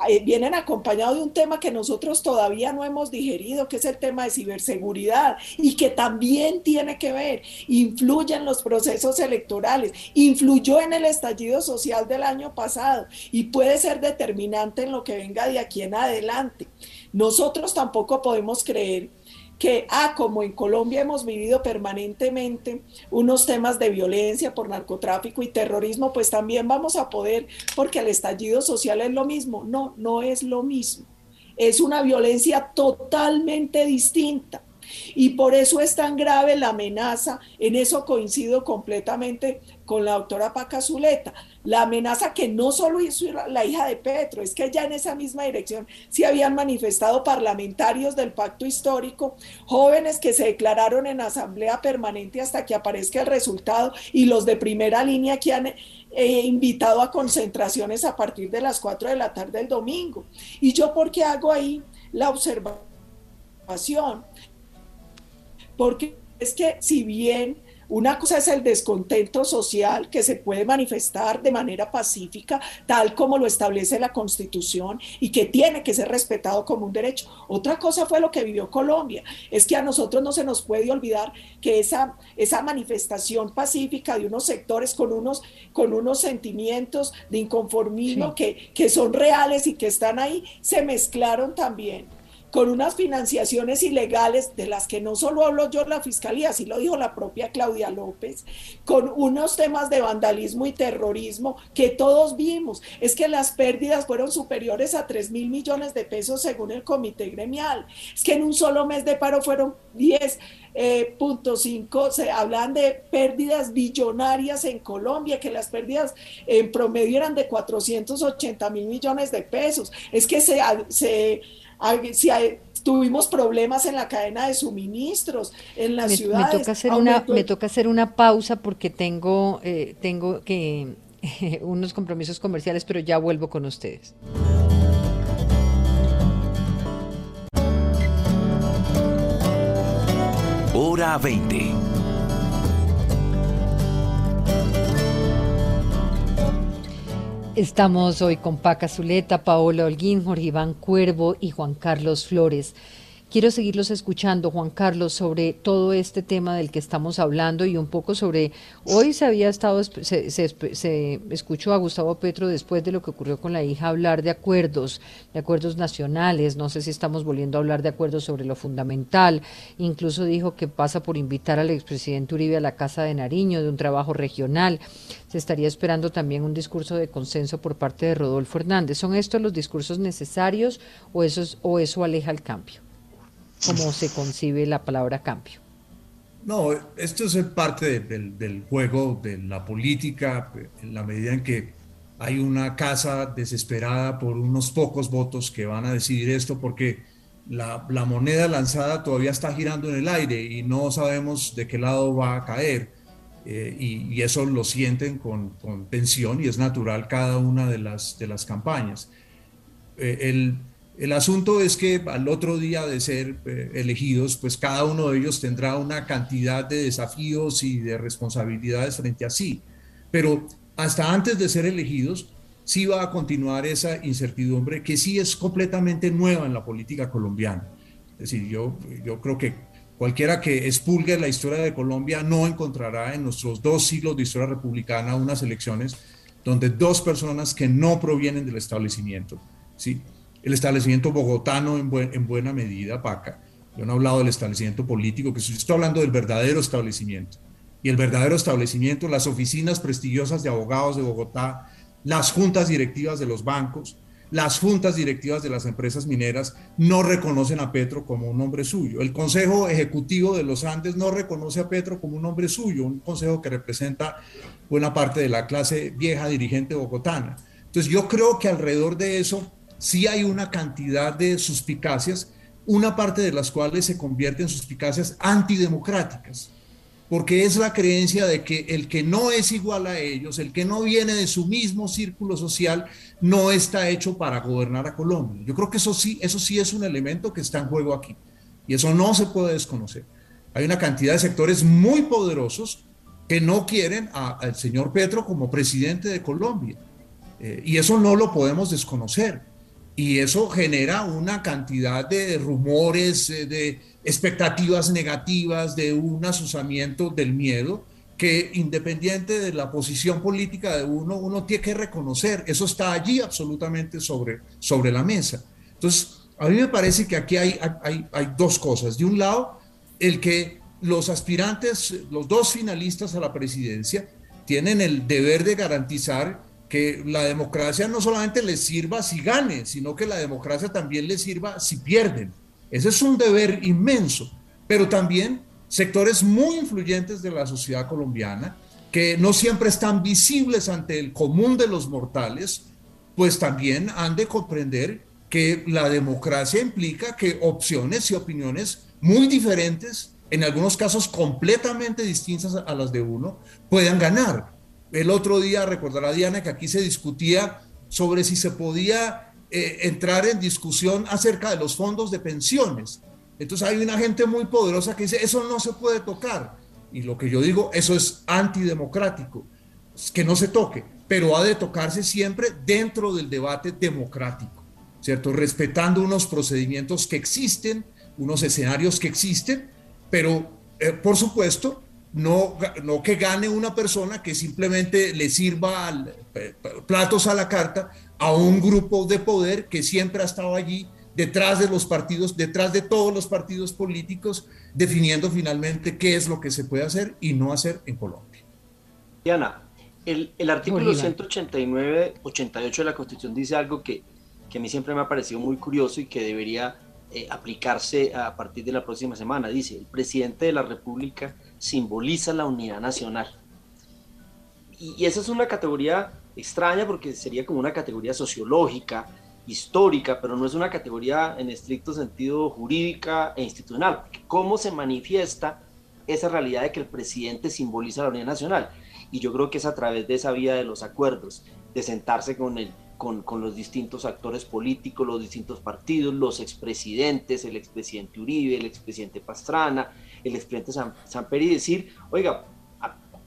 eh, vienen acompañados de un tema que nosotros todavía no hemos digerido, que es el tema de ciberseguridad y que también tiene que ver, influye en los procesos electorales, influyó en el estallido social del año pasado y puede ser determinante en lo que venga de aquí en adelante. Nosotros tampoco podemos creer que, ah, como en Colombia hemos vivido permanentemente unos temas de violencia por narcotráfico y terrorismo, pues también vamos a poder, porque el estallido social es lo mismo. No, no es lo mismo. Es una violencia totalmente distinta. Y por eso es tan grave la amenaza, en eso coincido completamente con la doctora Paca Zuleta, la amenaza que no solo hizo la hija de Petro, es que ya en esa misma dirección se habían manifestado parlamentarios del pacto histórico, jóvenes que se declararon en asamblea permanente hasta que aparezca el resultado y los de primera línea que han eh, invitado a concentraciones a partir de las 4 de la tarde del domingo. ¿Y yo por qué hago ahí la observación? porque es que si bien una cosa es el descontento social que se puede manifestar de manera pacífica, tal como lo establece la Constitución y que tiene que ser respetado como un derecho. Otra cosa fue lo que vivió Colombia. Es que a nosotros no se nos puede olvidar que esa, esa manifestación pacífica de unos sectores con unos, con unos sentimientos de inconformismo que, que son reales y que están ahí, se mezclaron también con unas financiaciones ilegales de las que no solo hablo yo la fiscalía, así lo dijo la propia Claudia López, con unos temas de vandalismo y terrorismo que todos vimos. Es que las pérdidas fueron superiores a 3 mil millones de pesos según el comité gremial. Es que en un solo mes de paro fueron 10. Eh, se hablan de pérdidas billonarias en Colombia, que las pérdidas en promedio eran de 480 mil millones de pesos. Es que se si tuvimos problemas en la cadena de suministros, en las me, ciudades. Me toca hacer, una, me toca hacer una pausa porque tengo, eh, tengo que (laughs) unos compromisos comerciales, pero ya vuelvo con ustedes. Hora 20 Estamos hoy con Paca Zuleta, Paola Holguín, Jorge Iván Cuervo y Juan Carlos Flores. Quiero seguirlos escuchando, Juan Carlos, sobre todo este tema del que estamos hablando y un poco sobre, hoy se había estado, se, escuchó a Gustavo Petro después de lo que ocurrió con la hija hablar de acuerdos, de acuerdos nacionales, no sé si estamos volviendo a hablar de acuerdos sobre lo fundamental, incluso dijo que pasa por invitar al expresidente Uribe a la Casa de Nariño de un trabajo regional, se estaría esperando también un discurso de consenso por parte de Rodolfo Hernández. ¿Son estos los discursos necesarios o eso, o eso aleja el cambio? Cómo se concibe la palabra cambio. No, esto es parte del, juego de la política, en la medida en que hay una casa desesperada por unos pocos votos que van a decidir esto, porque la, moneda lanzada todavía está girando en el aire y no sabemos de qué lado va a caer. Eh, y, eso lo sienten con, tensión y es natural cada una de las, de las campañas. Eh, el, el asunto es que al otro día de ser eh, elegidos, pues cada uno de ellos tendrá una cantidad de desafíos y de responsabilidades frente a sí. Pero hasta antes de ser elegidos, sí va a continuar esa incertidumbre que sí es completamente nueva en la política colombiana. Es decir, yo, yo creo que cualquiera que expulgue la historia de Colombia no encontrará en nuestros dos siglos de historia republicana unas elecciones donde dos personas que no provienen del establecimiento, ¿sí? El establecimiento bogotano en, en buena medida, Paca. Yo no he hablado del establecimiento político, que estoy hablando del verdadero establecimiento. Y el verdadero establecimiento, las oficinas prestigiosas de abogados de Bogotá, las juntas directivas de los bancos, las juntas directivas de las empresas mineras no reconocen a Petro como un hombre suyo. El Consejo Ejecutivo de los Andes no reconoce a Petro como un hombre suyo, un consejo que representa buena parte de la clase vieja dirigente bogotana. Entonces yo creo que alrededor de eso sí hay una cantidad de suspicacias, una parte de las cuales se convierte en suspicacias antidemocráticas, porque es la creencia de que el que no es igual a ellos, el que no viene de su mismo círculo social, no está hecho para gobernar a Colombia. Yo creo que eso sí, eso sí es un elemento que está en juego aquí, y eso no se puede desconocer. Hay una cantidad de sectores muy poderosos que no quieren al señor Petro como presidente de Colombia, eh, y eso no lo podemos desconocer y eso genera una cantidad de rumores, eh, de expectativas negativas, de un asusamiento del miedo que independiente de la posición política de uno, uno tiene que reconocer, eso está allí absolutamente sobre, sobre la mesa. Entonces, A mí me parece que aquí hay, hay, hay dos cosas. De un lado, el que los aspirantes, los dos finalistas a la presidencia, tienen el deber de garantizar que la democracia no solamente les sirva si gane, sino que la democracia también les sirva si pierden. Ese es un deber inmenso, pero también sectores muy influyentes de la sociedad colombiana que no siempre están visibles ante el común de los mortales, pues también han de comprender que la democracia implica que opciones y opiniones muy diferentes, en algunos casos completamente distintas a las de uno, puedan ganar. El otro día, recordará Diana, que aquí se discutía sobre si se podía eh, entrar en discusión acerca de los fondos de pensiones. Entonces hay una gente muy poderosa que dice, eso no se puede tocar. Y lo que yo digo, eso es antidemocrático, que no se toque, pero ha de tocarse siempre dentro del debate democrático, ¿cierto? Respetando unos procedimientos que existen, unos escenarios que existen, pero eh, por supuesto, no, no que gane una persona que simplemente le sirva eh, platos a la carta a un grupo de poder que siempre ha estado allí detrás de los partidos, detrás de todos los partidos políticos, definiendo finalmente qué es lo que se puede hacer y no hacer en Colombia. Diana, el, el artículo 189-88 de la Constitución dice algo que, que, a mí siempre me ha parecido muy curioso y que debería eh, aplicarse a partir de la próxima semana. Dice, el presidente de la República simboliza la unidad nacional. Y, y esa es una categoría extraña porque sería como una categoría sociológica, histórica, pero no es una categoría en estricto sentido jurídica e institucional. ¿Cómo se manifiesta esa realidad de que el presidente simboliza la unidad nacional? Y yo creo que es a través de esa vía de los acuerdos, de sentarse con, el, con, con los distintos actores políticos, los distintos partidos, los expresidentes, el expresidente Uribe, el expresidente Pastrana, el expresidente Samper y decir, oiga,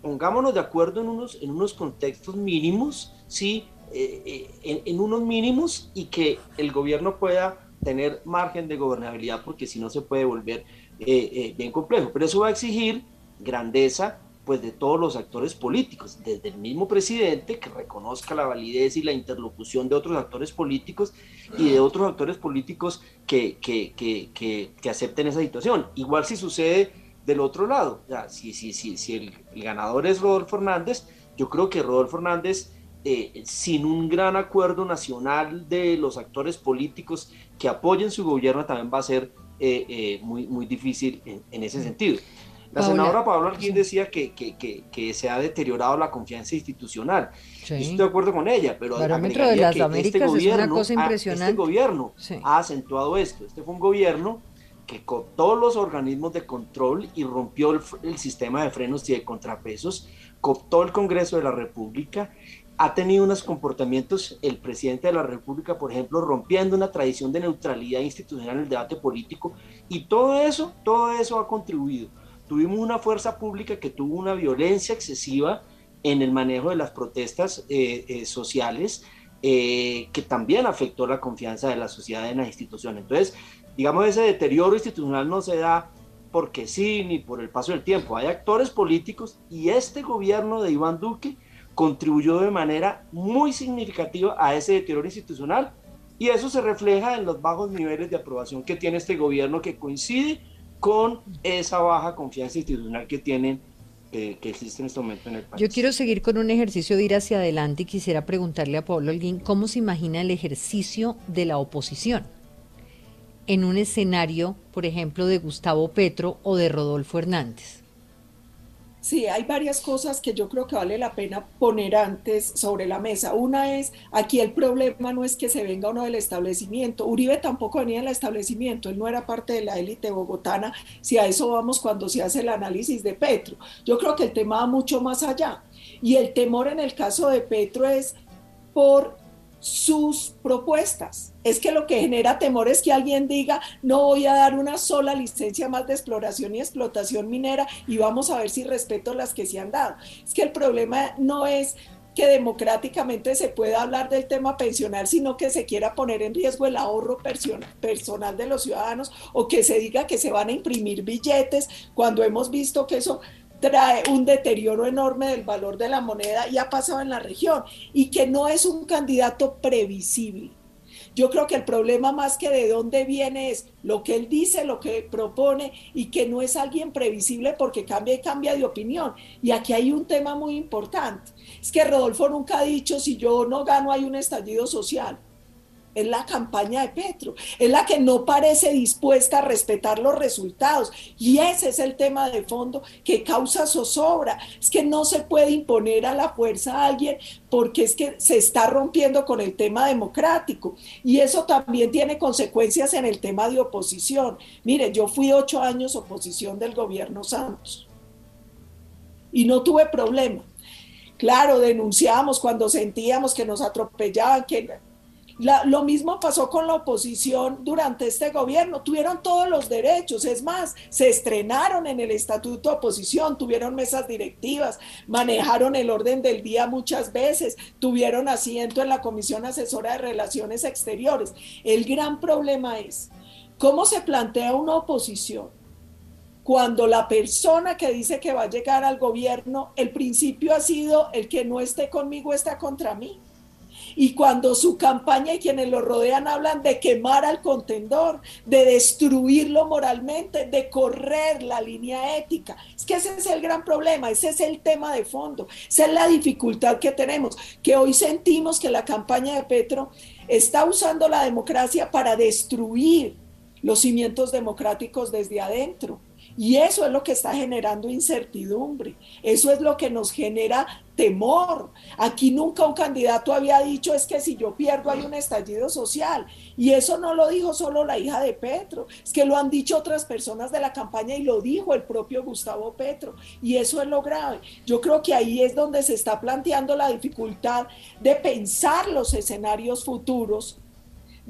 pongámonos de acuerdo en unos, en unos contextos mínimos, ¿sí? Eh, eh, en, unos mínimos y que el gobierno pueda tener margen de gobernabilidad, porque si no se puede volver eh, bien complejo. Pero eso va a exigir grandeza pues de todos los actores políticos, desde el mismo presidente que reconozca la validez y la interlocución de otros actores políticos y de otros actores políticos que, que, que, que acepten esa situación. Igual si sucede del otro lado, si, si, si, si el, el ganador es Rodolfo Hernández, yo creo que Rodolfo Hernández eh, sin un gran acuerdo nacional de los actores políticos que apoyen su gobierno también va a ser eh, eh, muy, muy difícil en, ese sentido. La senadora Pablo Alguín decía que, que, que, se ha deteriorado la confianza institucional. estoy de acuerdo con ella, pero de las este Américas gobierno, es una cosa impresionante. este gobierno ha acentuado esto. Este fue un gobierno que cooptó los organismos de control y rompió el, el sistema de frenos y de contrapesos, cooptó el Congreso de la República ha tenido unos comportamientos, el presidente de la República, por ejemplo, rompiendo una tradición de neutralidad institucional en el debate político, y todo eso, todo eso ha contribuido. Tuvimos una fuerza pública que tuvo una violencia excesiva en el manejo de las protestas eh, eh, sociales, eh, que también afectó la confianza de la sociedad en las instituciones. Entonces, digamos, ese deterioro institucional no se da porque sí, ni por el paso del tiempo. Hay actores políticos y este gobierno de Iván Duque contribuyó de manera muy significativa a ese deterioro institucional y eso se refleja en los bajos niveles de aprobación que tiene este gobierno que coincide con esa baja confianza institucional que tienen que existe en este momento en el país. Yo quiero seguir con un ejercicio de ir hacia adelante y quisiera preguntarle a Pablo Alguín cómo se imagina el ejercicio de la oposición en un escenario, por ejemplo, de Gustavo Petro o de Rodolfo Hernández. Sí, hay varias cosas que yo creo que vale la pena poner antes sobre la mesa. Una es, aquí el problema no es que se venga uno del establecimiento. Uribe tampoco venía del establecimiento, él no era parte de la élite bogotana, si a eso vamos cuando se hace el análisis de Petro. Yo creo que el tema va mucho más allá. Y el temor en el caso de Petro es por sus propuestas. Es que lo que genera temor es que alguien diga, no voy a dar una sola licencia más de exploración y explotación minera y vamos a ver si respeto las que se han dado. Es que el problema no es que democráticamente se pueda hablar del tema pensional, sino que se quiera poner en riesgo el ahorro personal de los ciudadanos o que se diga que se van a imprimir billetes cuando hemos visto que eso trae un deterioro enorme del valor de la moneda y ha pasado en la región y que no es un candidato previsible. Yo creo que el problema más que de dónde viene es lo que él dice, lo que propone y que no es alguien previsible porque cambia y cambia de opinión. Y aquí hay un tema muy importante. Es que Rodolfo nunca ha dicho si yo no gano hay un estallido social es la campaña de Petro, es la que no parece dispuesta a respetar los resultados. Y ese es el tema de fondo que causa zozobra. Es que no se puede imponer a la fuerza a alguien porque es que se está rompiendo con el tema democrático. Y eso también tiene consecuencias en el tema de oposición. Mire, yo fui ocho años oposición del gobierno Santos y no tuve problema. Claro, denunciamos cuando sentíamos que nos atropellaban, que lo mismo pasó con la oposición durante este gobierno. Tuvieron todos los derechos. Es más, se estrenaron en el estatuto de oposición, tuvieron mesas directivas, manejaron el orden del día muchas veces, tuvieron asiento en la Comisión Asesora de Relaciones Exteriores. El gran problema es cómo se plantea una oposición cuando la persona que dice que va a llegar al gobierno, el principio ha sido el que no esté conmigo está contra mí y cuando su campaña y quienes lo rodean hablan de quemar al contendor, de destruirlo moralmente, de correr la línea ética. Es que ese es el gran problema, ese es el tema de fondo, esa es la dificultad que tenemos, que hoy sentimos que la campaña de Petro está usando la democracia para destruir los cimientos democráticos desde adentro. Y eso es lo que está generando incertidumbre, eso es lo que nos genera temor. Aquí nunca un candidato había dicho es que si yo pierdo hay un estallido social. Y eso no lo dijo solo la hija de Petro, es que lo han dicho otras personas de la campaña y lo dijo el propio Gustavo Petro. Y eso es lo grave. Yo creo que ahí es donde se está planteando la dificultad de pensar los escenarios futuros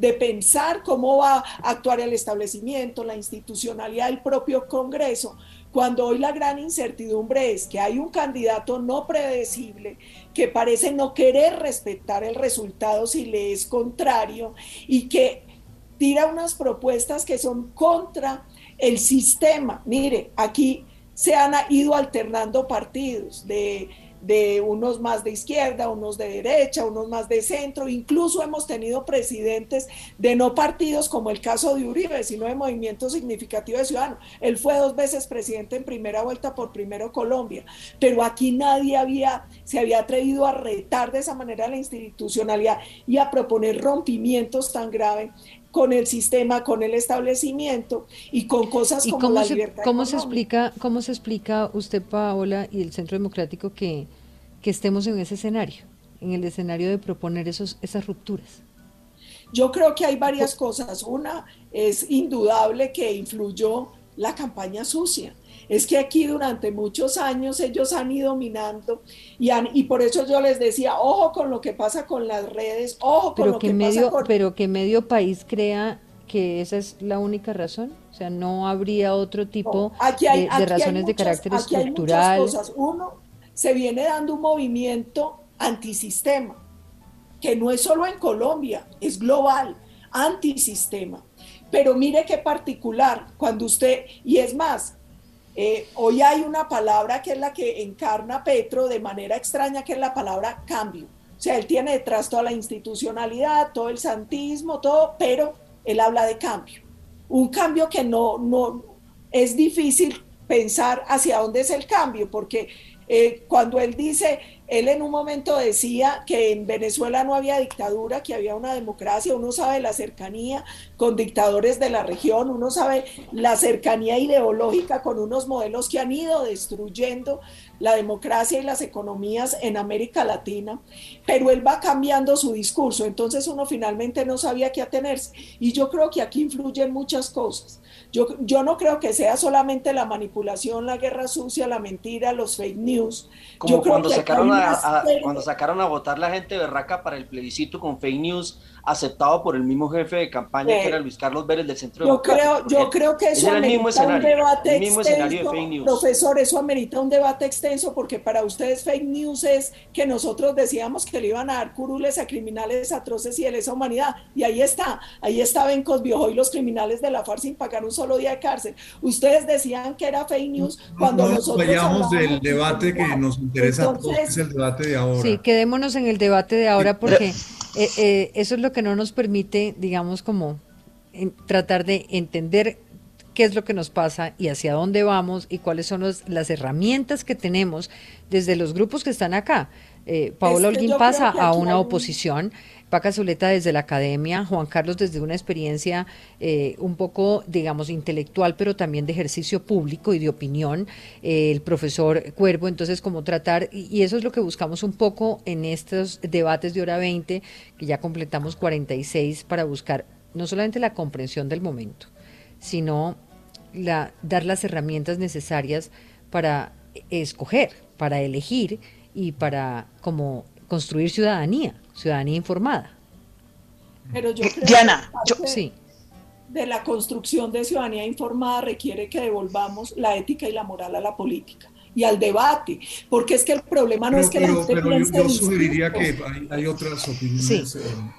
de pensar cómo va a actuar el establecimiento, la institucionalidad del propio Congreso, cuando hoy la gran incertidumbre es que hay un candidato no predecible que parece no querer respetar el resultado si le es contrario y que tira unas propuestas que son contra el sistema. Mire, aquí se han ido alternando partidos de de unos más de izquierda, unos de derecha, unos más de centro, incluso hemos tenido presidentes de no partidos como el caso de Uribe, sino de Movimiento Significativo de Ciudadanos. Él fue dos veces presidente en primera vuelta por primero Colombia, pero aquí nadie había, se había atrevido a retar de esa manera la institucionalidad y a proponer rompimientos tan graves con el sistema, con el establecimiento y con cosas como la libertad. ¿Cómo se explica, cómo se explica usted, Paola, y el Centro Democrático que, que estemos en ese escenario, en el escenario de proponer esos, esas rupturas? Yo creo que hay varias cosas. Una es indudable que influyó la campaña sucia es que aquí durante muchos años ellos han ido minando y, y por eso yo les decía, ojo con lo que pasa con las redes, ojo con lo que, medio, pasa con... Pero que medio país crea que esa es la única razón, o sea, no habría otro tipo de, razones de carácter aquí estructural. Hay muchas cosas. Uno, se viene dando un movimiento antisistema, que no es solo en Colombia, es global, antisistema. Pero mire qué particular, cuando usted, y es más, eh, hoy hay una palabra que es la que encarna Petro de manera extraña, que es la palabra cambio. O sea, él tiene detrás toda la institucionalidad, todo el santismo, todo, pero él habla de cambio. Un cambio que no, no es difícil pensar hacia dónde es el cambio, porque eh, cuando él dice, él en un momento decía que en Venezuela no había dictadura, que había una democracia, uno sabe la cercanía con dictadores de la región, uno sabe la cercanía ideológica con unos modelos que han ido destruyendo la democracia y las economías en América Latina, pero él va cambiando su discurso, entonces uno finalmente no sabía qué atenerse. Y yo creo que aquí influyen muchas cosas. Yo, yo no creo que sea solamente la manipulación, la guerra sucia, la mentira, los fake news. Como cuando, sacaron a, cuando sacaron a votar la gente berraca para el plebiscito con fake news aceptado por el mismo jefe de campaña que era Luis Carlos Vélez del Centro yo creo Yo creo que eso amerita un debate extenso, profesor, eso amerita un debate extenso porque para ustedes fake news es que nosotros decíamos que le iban a dar curules a criminales atroces y de lesa humanidad. Y ahí está, ahí está Bencos Viejo y los criminales de la FARC sin pagar un solo día de cárcel. Ustedes decían que era fake news cuando nosotros vayamos del debate debate que nos interesa es el debate de ahora. Sí, quedémonos en el debate de ahora porque eh, eh, eso es lo que no nos permite, digamos, como tratar de entender qué es lo que nos pasa y hacia dónde vamos y cuáles son las herramientas que tenemos desde los grupos que están acá. Eh, Paola Holguín pasa a una oposición, Paca Zuleta desde la academia, Juan Carlos desde una experiencia eh, un poco, digamos, intelectual, pero también de ejercicio público y de opinión, eh, el profesor Cuervo, entonces como tratar, y, eso es lo que buscamos un poco en estos debates de hora 20, que ya completamos 46, para buscar no solamente la comprensión del momento, sino la, dar las herramientas necesarias para escoger, para elegir y para como construir ciudadanía, ciudadanía informada. Pero yo creo Diana, que sí. de la construcción de ciudadanía informada requiere que devolvamos la ética y la moral a la política y al debate, porque es que el problema no es que la gente pero piense yo, yo sugeriría que hay, otras opiniones.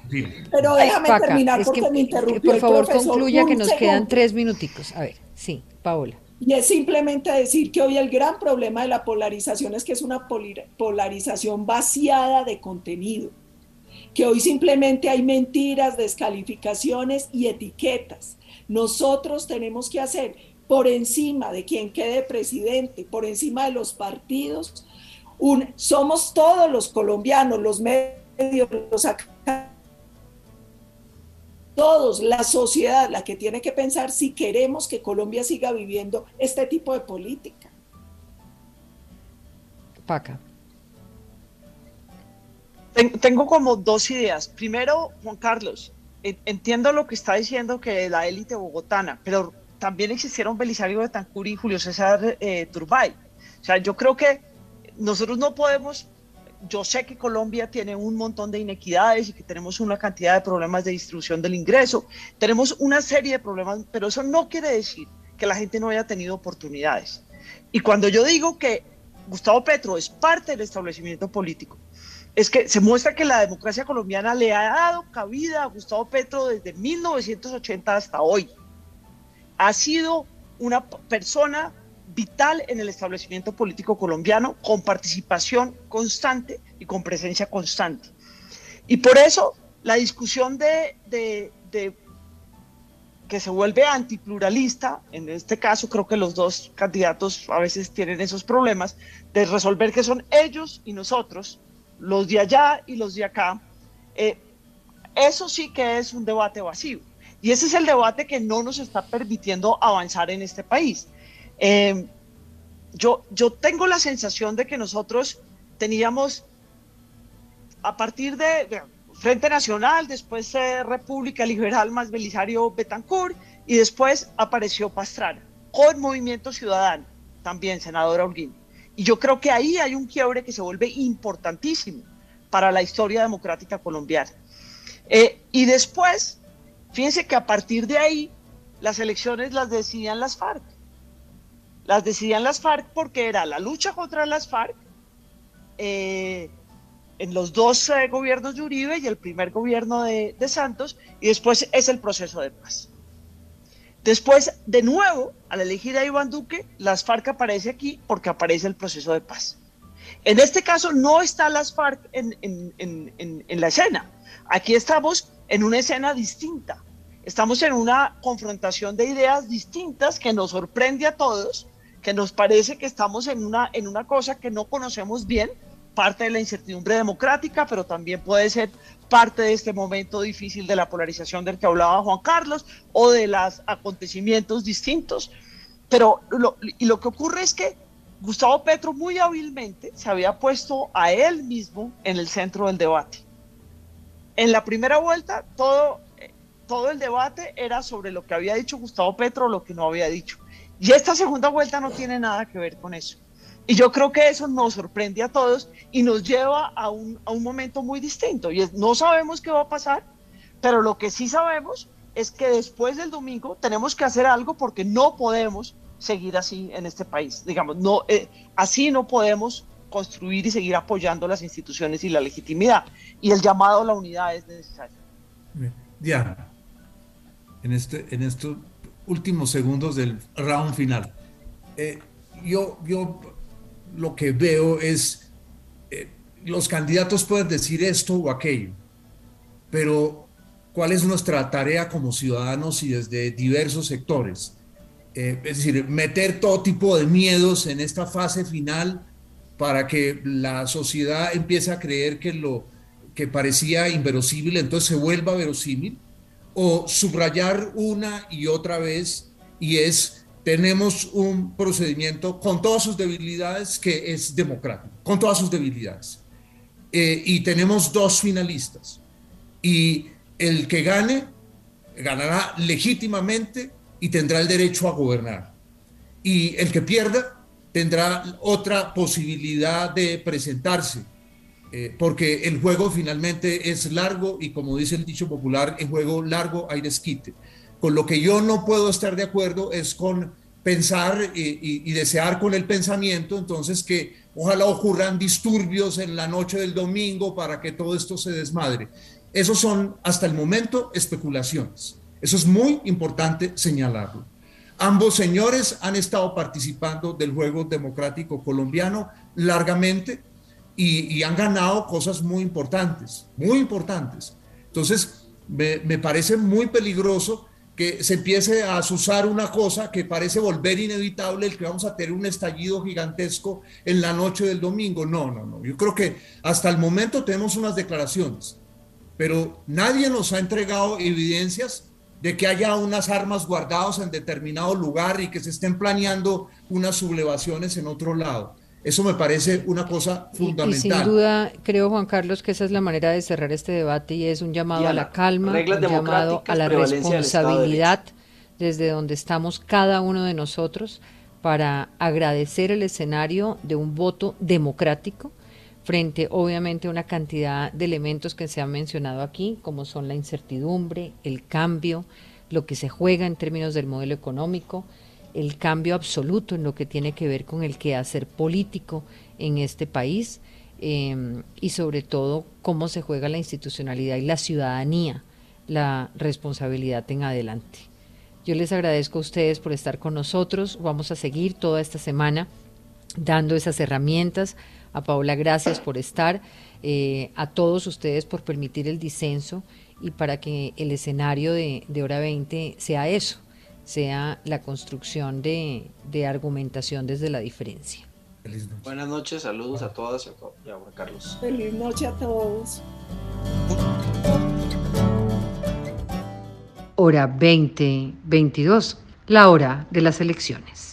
Sí. Pero déjame terminar porque me interrumpió Por favor, concluya que nos quedan tres minuticos. A ver, sí, Paola. Y es simplemente decir que hoy el gran problema de la polarización es que es una polarización vaciada de contenido, que hoy simplemente hay mentiras, descalificaciones y etiquetas. Nosotros tenemos que hacer por encima de quien quede presidente, por encima de los partidos, somos todos los colombianos, los medios, los todos, la sociedad, la que tiene que pensar si queremos que Colombia siga viviendo este tipo de política. Paca. Tengo como dos ideas. Primero, Juan Carlos, entiendo lo que está diciendo que la élite bogotana, pero también existieron Belisario Betancur y Julio César eh, Turbay. O sea, yo creo que nosotros no podemos yo sé que Colombia tiene un montón de inequidades y que tenemos una cantidad de problemas de distribución del ingreso, tenemos una serie de problemas, pero eso no quiere decir que la gente no haya tenido oportunidades. Y cuando yo digo que Gustavo Petro es parte del establecimiento político, es que se muestra que la democracia colombiana le ha dado cabida a Gustavo Petro desde 1980 hasta hoy. Ha sido una persona vital en el establecimiento político colombiano, con participación constante y con presencia constante. Y por eso la discusión de, que se vuelve antipluralista, en este caso creo que los dos candidatos a veces tienen esos problemas, de resolver que son ellos y nosotros, los de allá y los de acá, eh, eso sí que es un debate vacío. Y ese es el debate que no nos está permitiendo avanzar en este país. Em, yo, yo tengo la sensación de que nosotros teníamos, a partir de, Frente Nacional, después República Liberal más Belisario Betancourt y después apareció Pastrana con Movimiento Ciudadano, también senadora Holguín. Y yo creo que ahí hay un quiebre que se vuelve importantísimo para la historia democrática colombiana. Eh, y después, fíjense que a partir de ahí, las elecciones las decidían las FARC. Las decidían las FARC porque era la lucha contra las FARC eh, en los dos eh, gobiernos de Uribe y el primer gobierno de, Santos, y después es el proceso de paz. Después, de nuevo, al elegir a Iván Duque, las FARC aparece aquí porque aparece el proceso de paz. En este caso no están las FARC en, en, la escena. Aquí estamos en una escena distinta. Estamos en una confrontación de ideas distintas que nos sorprende a todos que nos parece que estamos en una, en una cosa que no conocemos bien, parte de la incertidumbre democrática, pero también puede ser parte de este momento difícil de la polarización del que hablaba Juan Carlos o de los acontecimientos distintos. Pero lo, y lo que ocurre es que Gustavo Petro muy hábilmente se había puesto a él mismo en el centro del debate. En la primera vuelta, todo, todo el debate era sobre lo que había dicho Gustavo Petro o lo que no había dicho. Y esta segunda vuelta no tiene nada que ver con eso. Y yo creo que eso nos sorprende a todos y nos lleva a un, a un momento muy distinto. Y no sabemos qué va a pasar, pero lo que sí sabemos es que después del domingo tenemos que hacer algo porque no podemos seguir así en este país. Digamos, no, eh, así no podemos construir y seguir apoyando las instituciones y la legitimidad. Y el llamado a la unidad es necesario. Diana, en, este, en esto últimos segundos del round final. Eh, yo, yo lo que veo es, eh, los candidatos pueden decir esto o aquello, pero ¿cuál es nuestra tarea como ciudadanos y desde diversos sectores? Eh, es decir, meter todo tipo de miedos en esta fase final para que la sociedad empiece a creer que lo que parecía inverosímil entonces se vuelva verosímil, o subrayar una y otra vez y es tenemos un procedimiento con todas sus debilidades que es democrático, con todas sus debilidades. Eh, y tenemos dos finalistas. Y el que gane, ganará legítimamente y tendrá el derecho a gobernar. Y el que pierda tendrá otra posibilidad de presentarse, eh, porque el juego finalmente es largo y como dice el dicho popular, el juego largo hay desquite. Con lo que yo no puedo estar de acuerdo es con pensar y, desear con el pensamiento, entonces que ojalá ocurran disturbios en la noche del domingo para que todo esto se desmadre. Esos son hasta el momento especulaciones. Eso es muy importante señalarlo. Ambos señores han estado participando del juego democrático colombiano largamente y, han ganado cosas muy importantes, muy importantes. Entonces, me, me parece muy peligroso que se empiece a usar una cosa que parece volver inevitable, el que vamos a tener un estallido gigantesco en la noche del domingo. No, no, no. Yo creo que hasta el momento tenemos unas declaraciones, pero nadie nos ha entregado evidencias de que haya unas armas guardadas en determinado lugar y que se estén planeando unas sublevaciones en otro lado. Eso me parece una cosa fundamental. Y, sin duda, creo, Juan Carlos, que esa es la manera de cerrar este debate y es un llamado a la calma, un llamado a la responsabilidad desde donde estamos cada uno de nosotros para agradecer el escenario de un voto democrático frente, obviamente, a una cantidad de elementos que se han mencionado aquí, como son la incertidumbre, el cambio, lo que se juega en términos del modelo económico, el cambio absoluto en lo que tiene que ver con el quehacer político en este país em, y sobre todo cómo se juega la institucionalidad y la ciudadanía, la responsabilidad en adelante. Yo les agradezco a ustedes por estar con nosotros. Vamos a seguir toda esta semana dando esas herramientas. A Paola, gracias por estar. Eh, a todos ustedes por permitir el disenso y para que el escenario de, de Hora 20 sea eso, sea la construcción de, argumentación desde la diferencia. Buenas noches, saludos a todas y a, Carlos. Feliz noche a todos. Hora 2022, la hora de las elecciones.